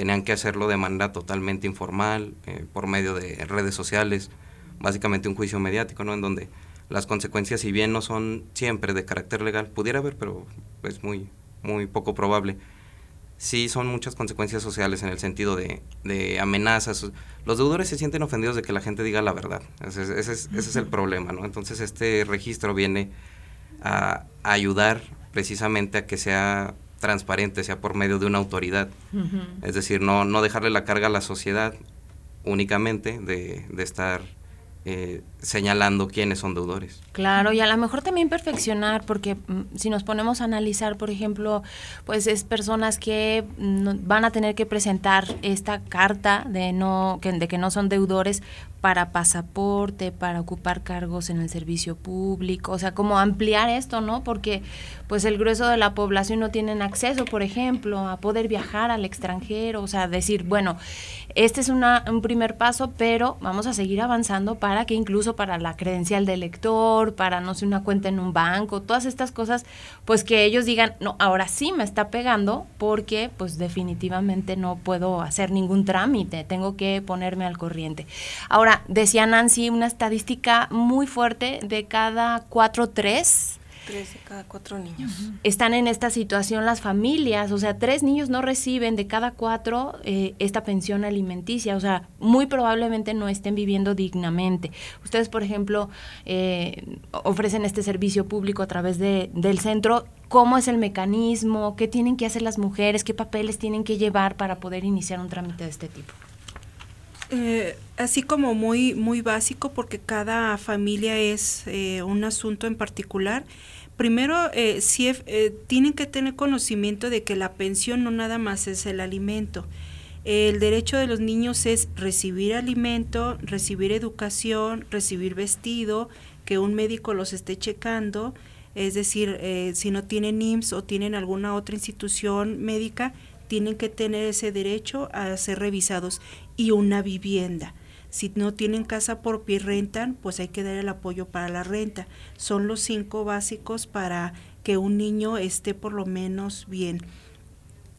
tenían que hacerlo de manera totalmente informal, eh, por medio de redes sociales, básicamente un juicio mediático, ¿no? En donde las consecuencias, si bien no son siempre de carácter legal, pudiera haber, pero es muy, muy poco probable, sí son muchas consecuencias sociales en el sentido de, de amenazas. Los deudores se sienten ofendidos de que la gente diga la verdad. Ese, ese, es, ese es, el problema, ¿no? Entonces este registro viene a, a ayudar precisamente a que sea transparente, sea por medio de una autoridad. Es decir, no, no dejarle la carga a la sociedad únicamente de, de estar eh, señalando quiénes son deudores. Claro, y a lo mejor también perfeccionar, porque mm, si nos ponemos a analizar, por ejemplo, pues es personas que van a tener que presentar esta carta de no que, de que no son deudores para pasaporte, para ocupar cargos en el servicio público, o sea, como ampliar esto, ¿no? Porque pues el grueso de la población no tienen acceso, por ejemplo, a poder viajar al extranjero, o sea, decir, bueno, este es una, un primer paso, pero vamos a seguir avanzando para que incluso para la credencial del lector, para no sé, una cuenta en un banco, todas estas cosas, pues que ellos digan, no, ahora sí me está pegando porque pues definitivamente no puedo hacer ningún trámite, tengo que ponerme al corriente. Ahora, decía Nancy, una estadística muy fuerte de cada cuatro, tres Tres de cada cuatro niños. Están en esta situación las familias, o sea, tres niños no reciben de cada cuatro eh, esta pensión alimenticia, o sea, muy probablemente no estén viviendo dignamente. Ustedes, por ejemplo, eh, ofrecen este servicio público a través de, del centro. ¿Cómo es el mecanismo? ¿Qué tienen que hacer las mujeres? ¿Qué papeles tienen que llevar para poder iniciar un trámite de este tipo? Eh, así como muy, muy básico, porque cada familia es eh, un asunto en particular. Primero, eh, si, eh, tienen que tener conocimiento de que la pensión no nada más es el alimento. El derecho de los niños es recibir alimento, recibir educación, recibir vestido, que un médico los esté checando, es decir, eh, si no tienen IMSS o tienen alguna otra institución médica, tienen que tener ese derecho a ser revisados y una vivienda. Si no tienen casa por pie rentan, pues hay que dar el apoyo para la renta. Son los cinco básicos para que un niño esté por lo menos bien.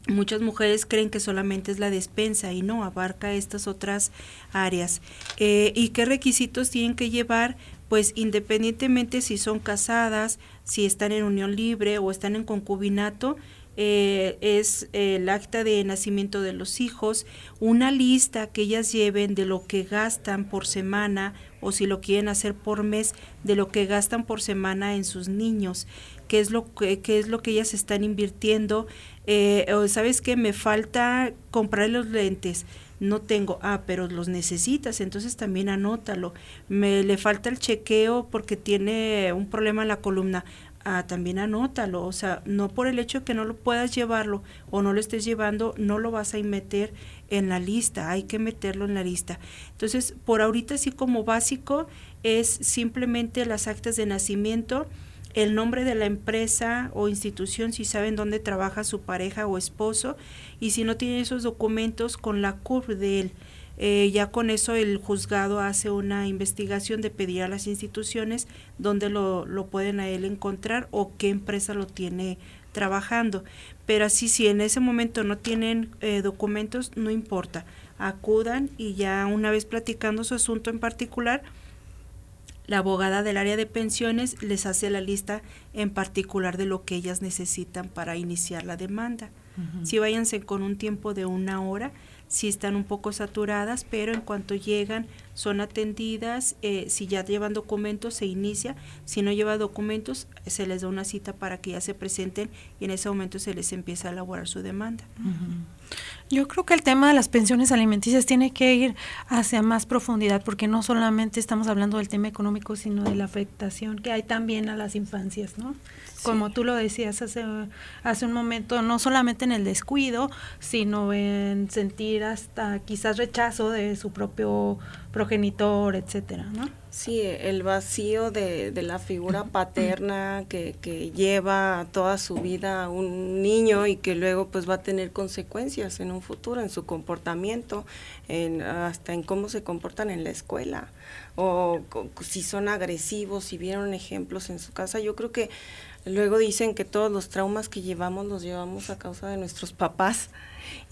Muchas mujeres creen que solamente es la despensa y no, abarca estas otras áreas. Eh, ¿Y qué requisitos tienen que llevar? Pues independientemente si son casadas, si están en unión libre o están en concubinato, eh, es el acta de nacimiento de los hijos, una lista que ellas lleven de lo que gastan por semana o si lo quieren hacer por mes, de lo que gastan por semana en sus niños, qué es lo que, qué es lo que ellas están invirtiendo. Eh, sabes que me falta comprar los lentes, no tengo, ah, pero los necesitas, entonces también anótalo. Me le falta el chequeo porque tiene un problema en la columna también anótalo, o sea, no por el hecho que no lo puedas llevarlo o no lo estés llevando, no lo vas a meter en la lista, hay que meterlo en la lista. Entonces, por ahorita así como básico es simplemente las actas de nacimiento, el nombre de la empresa o institución si saben dónde trabaja su pareja o esposo y si no tienen esos documentos con la CURP de él. Eh, ya con eso el juzgado hace una investigación de pedir a las instituciones dónde lo, lo pueden a él encontrar o qué empresa lo tiene trabajando. Pero así si en ese momento no tienen eh, documentos, no importa, acudan y ya una vez platicando su asunto en particular, la abogada del área de pensiones les hace la lista en particular de lo que ellas necesitan para iniciar la demanda. Si váyanse con un tiempo de una hora, si están un poco saturadas, pero en cuanto llegan son atendidas, eh, si ya llevan documentos se inicia, si no lleva documentos se les da una cita para que ya se presenten y en ese momento se les empieza a elaborar su demanda. Yo creo que el tema de las pensiones alimenticias tiene que ir hacia más profundidad porque no solamente estamos hablando del tema económico, sino de la afectación que hay también a las infancias, ¿no? Como tú lo decías hace, hace un momento, no solamente en el descuido, sino en sentir hasta quizás rechazo de su propio progenitor, etcétera, ¿no? Sí, el vacío de, de la figura paterna que, que, lleva toda su vida a un niño y que luego pues va a tener consecuencias en un futuro, en su comportamiento, en, hasta en cómo se comportan en la escuela, o si son agresivos, si vieron ejemplos en su casa. Yo creo que luego dicen que todos los traumas que llevamos los llevamos a causa de nuestros papás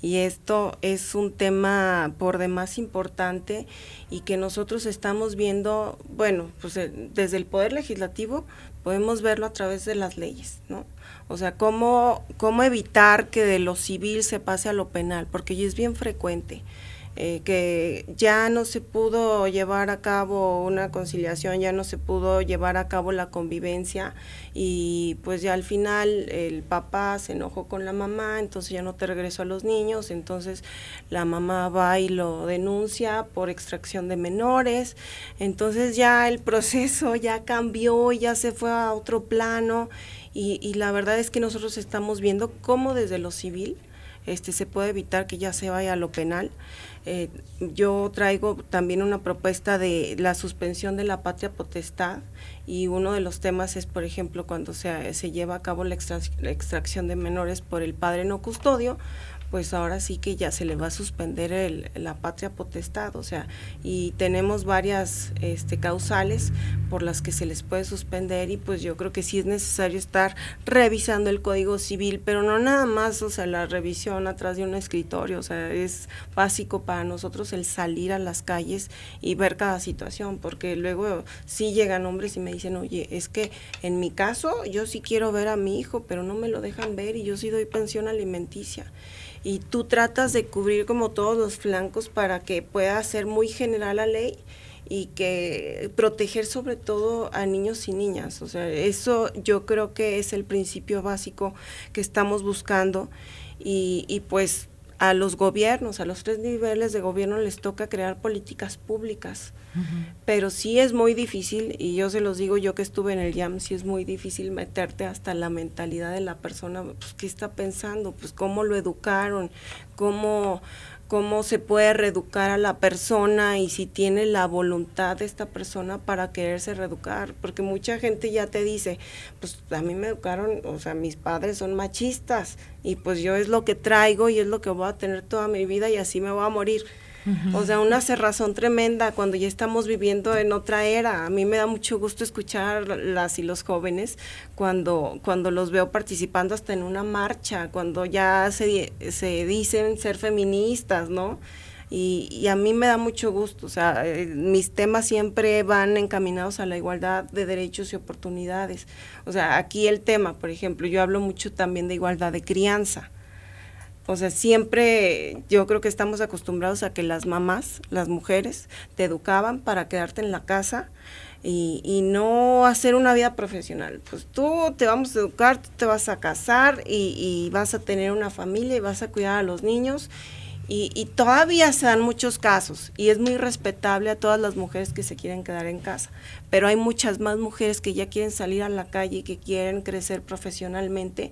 y esto es un tema por demás importante y que nosotros estamos viendo, bueno, pues eh, desde el Poder Legislativo podemos verlo a través de las leyes, ¿no? O sea, cómo, cómo evitar que de lo civil se pase a lo penal, porque ya es bien frecuente. Eh, que ya no se pudo llevar a cabo una conciliación, ya no se pudo llevar a cabo la convivencia y pues ya al final el papá se enojó con la mamá, entonces ya no te regresó a los niños, entonces la mamá va y lo denuncia por extracción de menores, entonces ya el proceso ya cambió, ya se fue a otro plano y, y la verdad es que nosotros estamos viendo cómo desde lo civil este, se puede evitar que ya se vaya a lo penal. Eh, yo traigo también una propuesta de la suspensión de la patria potestad y uno de los temas es, por ejemplo, cuando se, se lleva a cabo la, extracción de menores por el padre no custodio, pues ahora sí que ya se le va a suspender el, la patria potestad, o sea, y tenemos varias este, causales por las que se les puede suspender y pues yo creo que sí es necesario estar revisando el Código Civil, pero no nada más, o sea, la revisión atrás de un escritorio, o sea, es básico para nosotros el salir a las calles y ver cada situación, porque luego sí llegan hombres y me dicen, oye, es que en mi caso yo sí quiero ver a mi hijo, pero no me lo dejan ver y yo sí doy pensión alimenticia y tú tratas de cubrir como todos los flancos para que pueda ser muy general la ley y que proteger sobre todo a niños y niñas. O sea, eso yo creo que es el principio básico que estamos buscando y, y pues a los gobiernos, a los tres niveles de gobierno les toca crear políticas públicas. Pero sí es muy difícil, y yo se los digo yo que estuve en el YAM, sí es muy difícil meterte hasta la mentalidad de la persona, pues qué está pensando, pues cómo lo educaron, cómo, cómo se puede reeducar a la persona y si tiene la voluntad de esta persona para quererse reeducar, porque mucha gente ya te dice, pues a mí me educaron, o sea, mis padres son machistas y pues yo es lo que traigo y es lo que voy a tener toda mi vida y así me voy a morir. O sea, una cerrazón tremenda cuando ya estamos viviendo en otra era. A mí me da mucho gusto escuchar las y los jóvenes cuando, cuando los veo participando hasta en una marcha, cuando ya se, se dicen ser feministas, ¿no? Y, y, a mí me da mucho gusto, o sea, eh, mis temas siempre van encaminados a la igualdad de derechos y oportunidades. O sea, aquí el tema, por ejemplo, yo hablo mucho también de igualdad de crianza. O sea, siempre yo creo que estamos acostumbrados a que las mamás, las mujeres, te educaban para quedarte en la casa y, y no hacer una vida profesional. Pues tú te vamos a educar, tú te vas a casar y, y vas a tener una familia y vas a cuidar a los niños y, y, todavía se dan muchos casos y es muy respetable a todas las mujeres que se quieren quedar en casa, pero hay muchas más mujeres que ya quieren salir a la calle y que quieren crecer profesionalmente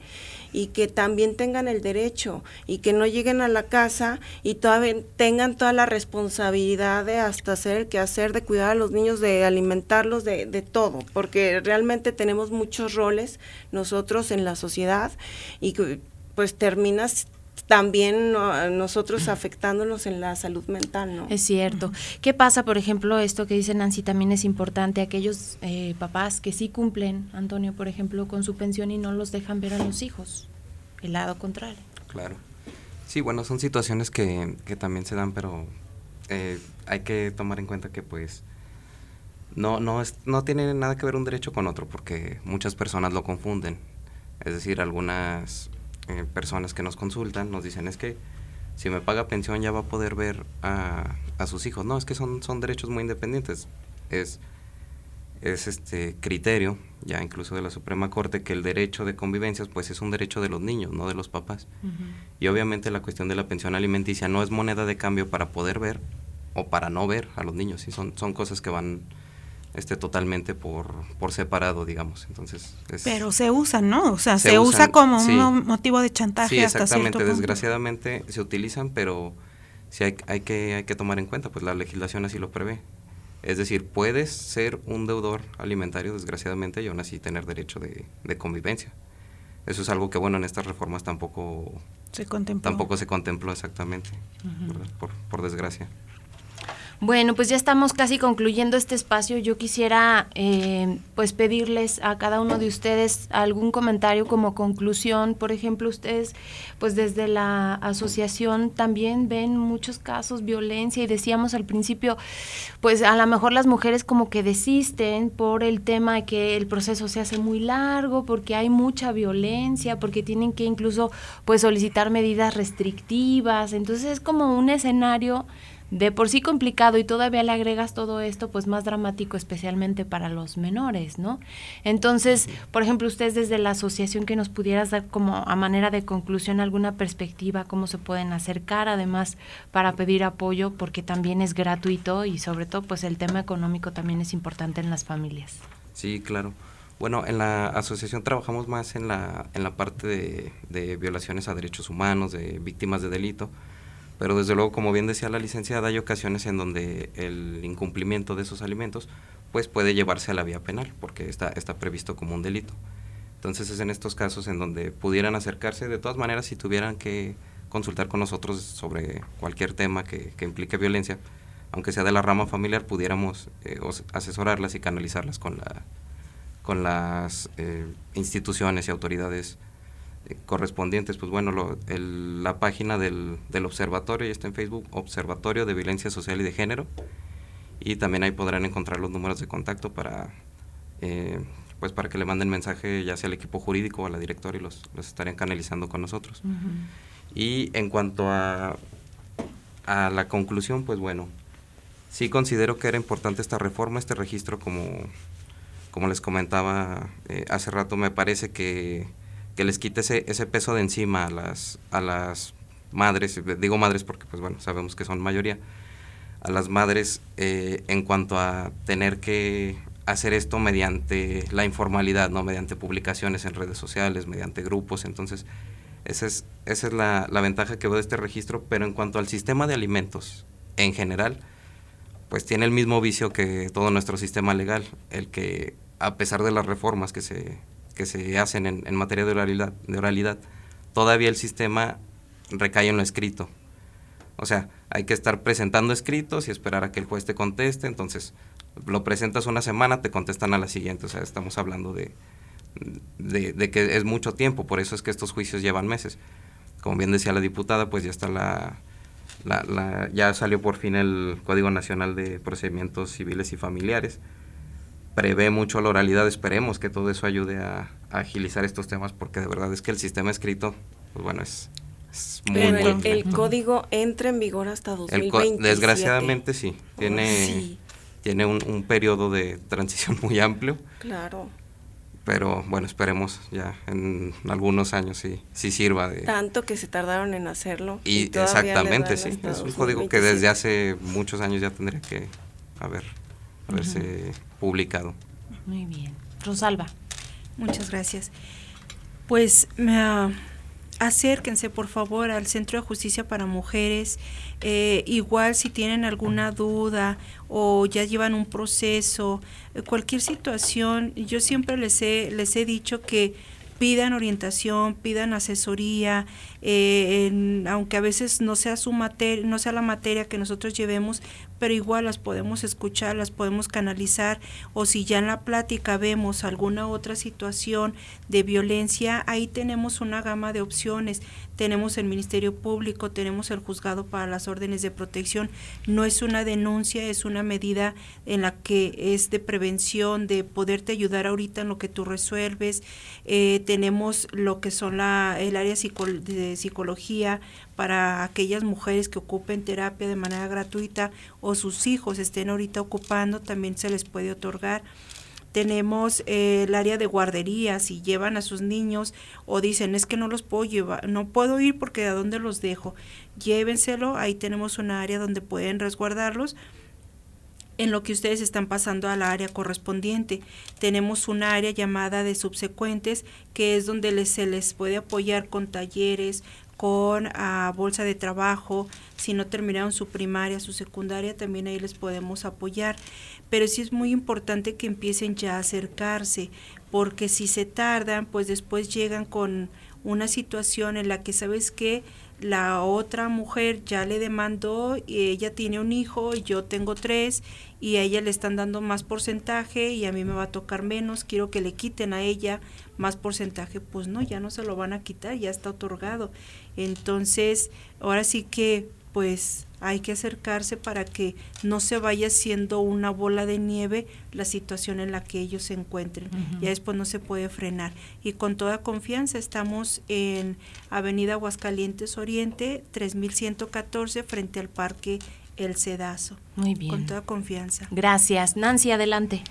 y que también tengan el derecho y que no lleguen a la casa y todavía tengan toda la responsabilidad de hasta hacer el quehacer, de cuidar a los niños, de alimentarlos, de, de todo, porque realmente tenemos muchos roles nosotros en la sociedad y pues terminas también nosotros afectándonos en la salud mental, ¿no? Es cierto. ¿Qué pasa, por ejemplo, esto que dice Nancy también es importante, aquellos eh, papás que sí cumplen, Antonio, por ejemplo, con su pensión y no los dejan ver a los hijos? El lado contrario. Claro. Sí, bueno, son situaciones que, que también se dan, pero eh, hay que tomar en cuenta que pues no, no, es, no tiene nada que ver un derecho con otro, porque muchas personas lo confunden. Es decir, algunas eh, personas que nos consultan nos dicen es que si me paga pensión ya va a poder ver a, a sus hijos. No, es que son, son derechos muy independientes. Es, es este criterio, ya incluso de la Suprema Corte, que el derecho de convivencias pues es un derecho de los niños, no de los papás. Uh -huh. Y obviamente la cuestión de la pensión alimenticia no es moneda de cambio para poder ver o para no ver a los niños, ¿sí? son, son cosas que van este totalmente por, por separado, digamos. Entonces, es, Pero se usan, ¿no? O sea, se, se usa como sí. un motivo de chantaje sí, hasta exactamente. Desgraciadamente se utilizan, pero sí hay, hay, que, hay que tomar en cuenta, pues la legislación así lo prevé. Es decir, puedes ser un deudor alimentario, desgraciadamente, y aún así tener derecho de, de convivencia. Eso es algo que, bueno, en estas reformas tampoco se contempló, tampoco se contempló exactamente, uh -huh. por, por desgracia. Bueno, pues ya estamos casi concluyendo este espacio. Yo quisiera eh, pues pedirles a cada uno de ustedes algún comentario como conclusión. Por ejemplo, ustedes pues desde la asociación también ven muchos casos violencia y decíamos al principio pues a lo mejor las mujeres como que desisten por el tema de que el proceso se hace muy largo, porque hay mucha violencia, porque tienen que incluso pues solicitar medidas restrictivas. Entonces es como un escenario de por sí complicado y todavía le agregas todo esto, pues más dramático, especialmente para los menores, ¿no? Entonces, por ejemplo, ustedes desde la asociación que nos pudieras dar como a manera de conclusión alguna perspectiva, cómo se pueden acercar además para pedir apoyo, porque también es gratuito y sobre todo, pues el tema económico también es importante en las familias. Sí, claro. Bueno, en la asociación trabajamos más en la, en la parte de, de violaciones a derechos humanos, de víctimas de delito, pero desde luego, como bien decía la licenciada, hay ocasiones en donde el incumplimiento de esos alimentos pues puede llevarse a la vía penal, porque está, está previsto como un delito. Entonces es en estos casos en donde pudieran acercarse, de todas maneras, si tuvieran que consultar con nosotros sobre cualquier tema que, implique violencia, aunque sea de la rama familiar, pudiéramos eh, asesorarlas y canalizarlas con, la, con las eh, instituciones y autoridades correspondientes. Pues bueno, la página del, del observatorio ya está en Facebook, Observatorio de Violencia Social y de Género, y también ahí podrán encontrar los números de contacto para pues para que le manden mensaje ya sea al equipo jurídico o a la directora y los, los estarían canalizando con nosotros. Y en cuanto a, a la conclusión, pues bueno, sí considero que era importante esta reforma, este registro, como, como les comentaba eh, hace rato, me parece que, que les quite ese, ese, peso de encima a las, a las madres, digo madres porque pues bueno, sabemos que son mayoría, a las madres eh, en cuanto a tener que hacer esto mediante la informalidad, ¿no? Mediante publicaciones en redes sociales, mediante grupos. Entonces, esa es, esa es la, la, ventaja que veo de este registro. Pero en cuanto al sistema de alimentos en general, pues tiene el mismo vicio que todo nuestro sistema legal, el que a pesar de las reformas que se, que se hacen en, en materia de oralidad, de oralidad, todavía el sistema recae en lo escrito. O sea, hay que estar presentando escritos y esperar a que el juez te conteste. Entonces, lo presentas una semana, te contestan a la siguiente, o sea, estamos hablando de, de, que es mucho tiempo, por eso es que estos juicios llevan meses. Como bien decía la diputada, pues ya está la, la, ya salió por fin el Código Nacional de Procedimientos Civiles y Familiares. Prevé mucho la oralidad, esperemos que todo eso ayude a, agilizar estos temas, porque de verdad es que el sistema escrito, pues bueno, es, muy, Pero el, código entra en vigor hasta 2027. desgraciadamente sí, tiene tiene un, un periodo de transición muy amplio. Claro. Pero bueno, esperemos ya en algunos años sí, sí sirva de... Tanto que se tardaron en hacerlo. Y, exactamente, sí. Es un código que desde hace muchos años ya tendría que haber, haberse publicado. Muy bien. Rosalba. Muchas gracias. Pues me acérquense por favor al Centro de Justicia para Mujeres. Eh, igual si tienen alguna duda o ya llevan un proceso, eh, cualquier situación, yo siempre les he, les he dicho que pidan orientación, pidan asesoría, eh, aunque a veces no sea su materia, no sea la materia que nosotros llevemos, pero igual las podemos escuchar, las podemos canalizar, o si ya en la plática vemos alguna otra situación de violencia, ahí tenemos una gama de opciones. Tenemos el Ministerio Público, tenemos el Juzgado para las Órdenes de Protección. No es una denuncia, es una medida en la que es de prevención, de poderte ayudar ahorita en lo que tú resuelves. Eh, tenemos lo que son la, el área de psicología para aquellas mujeres que ocupen terapia de manera gratuita sus hijos estén ahorita ocupando, también se les puede otorgar. Tenemos eh, el área de guardería, si llevan a sus niños o dicen es que no los puedo llevar, no puedo ir porque a dónde los dejo, llévenselo, ahí tenemos un área donde pueden resguardarlos en lo que ustedes están pasando al área correspondiente. Tenemos un área llamada de subsecuentes, que es donde se les puede apoyar con talleres, con a bolsa de trabajo, si no terminaron su primaria, su secundaria, también ahí les podemos apoyar. Pero sí es muy importante que empiecen ya a acercarse, porque si se tardan, pues después llegan con una situación en la que, ¿sabes que La otra mujer ya le demandó y ella tiene un hijo yo tengo tres y a ella le están dando más porcentaje y a mí me va a tocar menos, quiero que le quiten a ella más porcentaje, pues no, ya no se lo van a quitar, ya está otorgado. Entonces, ahora sí que pues hay que acercarse para que no se vaya siendo una bola de nieve la situación en la que ellos se encuentren. Ya después no se puede frenar. Y con toda confianza estamos en Avenida Aguascalientes Oriente, 3114, frente al Parque El Cedazo. Muy bien. Con toda confianza. Gracias. Nancy, adelante.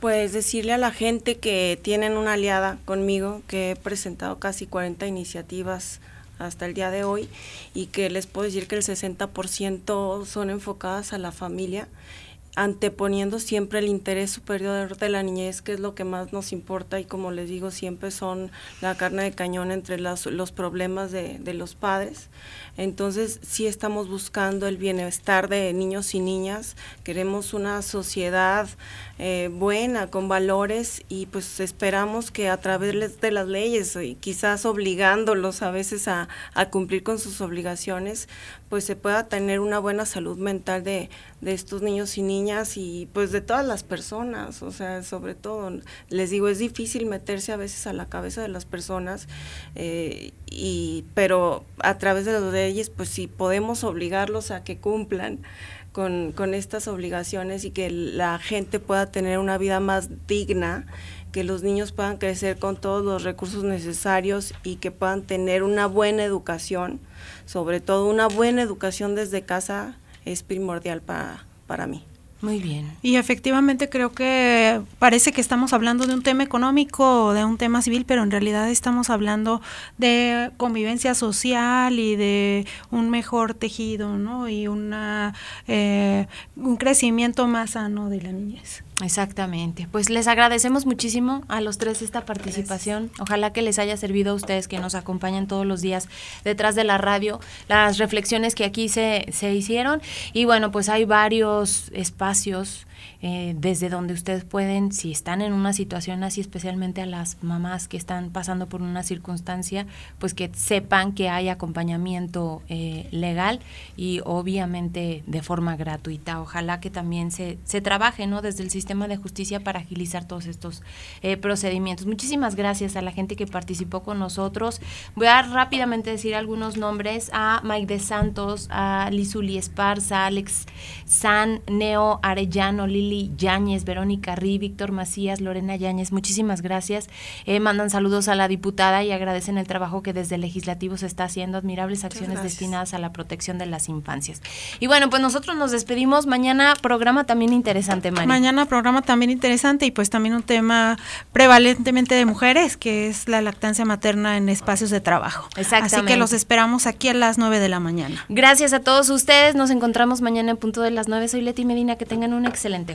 Pues decirle a la gente que tienen una aliada conmigo, que he presentado casi 40 iniciativas hasta el día de hoy y que les puedo decir que el 60% son enfocadas a la familia. anteponiendo siempre el interés superior de la niñez, que es lo que más nos importa y como les digo, siempre son la carne de cañón entre los, problemas de, de los padres. Entonces, sí estamos buscando el bienestar de niños y niñas, queremos una sociedad eh, buena, con valores y pues esperamos que a través de las leyes y quizás obligándolos a veces a, cumplir con sus obligaciones, pues se pueda tener una buena salud mental de, estos niños y niñas y pues de todas las personas, o sea, sobre todo, les digo, es difícil meterse a veces a la cabeza de las personas, eh, y, pero a través de las leyes, pues sí, podemos obligarlos a que cumplan con, con estas obligaciones y que la gente pueda tener una vida más digna que los niños puedan crecer con todos los recursos necesarios y que puedan tener una buena educación, sobre todo una buena educación desde casa es primordial para, para mí. Muy bien. Y efectivamente creo que parece que estamos hablando de un tema económico o de un tema civil, pero en realidad estamos hablando de convivencia social y de un mejor tejido, ¿no? Y una eh, un crecimiento más sano de la niñez. Exactamente. Pues les agradecemos muchísimo a los tres esta participación. Ojalá que les haya servido a ustedes que nos acompañan todos los días detrás de la radio, las reflexiones que aquí se, se hicieron. Y bueno, pues hay varios espacios espacios eh, desde donde ustedes pueden, si están en una situación así, especialmente a las mamás que están pasando por una circunstancia, pues que sepan que hay acompañamiento eh, legal y obviamente de forma gratuita. Ojalá que también se, se trabaje ¿no? desde el sistema de justicia para agilizar todos estos eh, procedimientos. Muchísimas gracias a la gente que participó con nosotros. Voy a rápidamente decir algunos nombres a Mike de Santos, a Lizuli Esparza, Alex San, Neo Arellano, Lili Yáñez, Verónica Rí, Víctor Macías, Lorena Yáñez, muchísimas gracias. Eh, mandan saludos a la diputada y agradecen el trabajo que desde el legislativo se está haciendo, admirables acciones destinadas a la protección de las infancias. Y bueno, pues nosotros nos despedimos. Mañana programa también interesante, María. Mañana programa también interesante y pues también un tema prevalentemente de mujeres, que es la lactancia materna en espacios de trabajo. Exactamente. Así que los esperamos aquí a las 9 de la mañana. Gracias a todos ustedes. Nos encontramos mañana en punto de las 9. Soy Leti Medina. Que tengan un excelente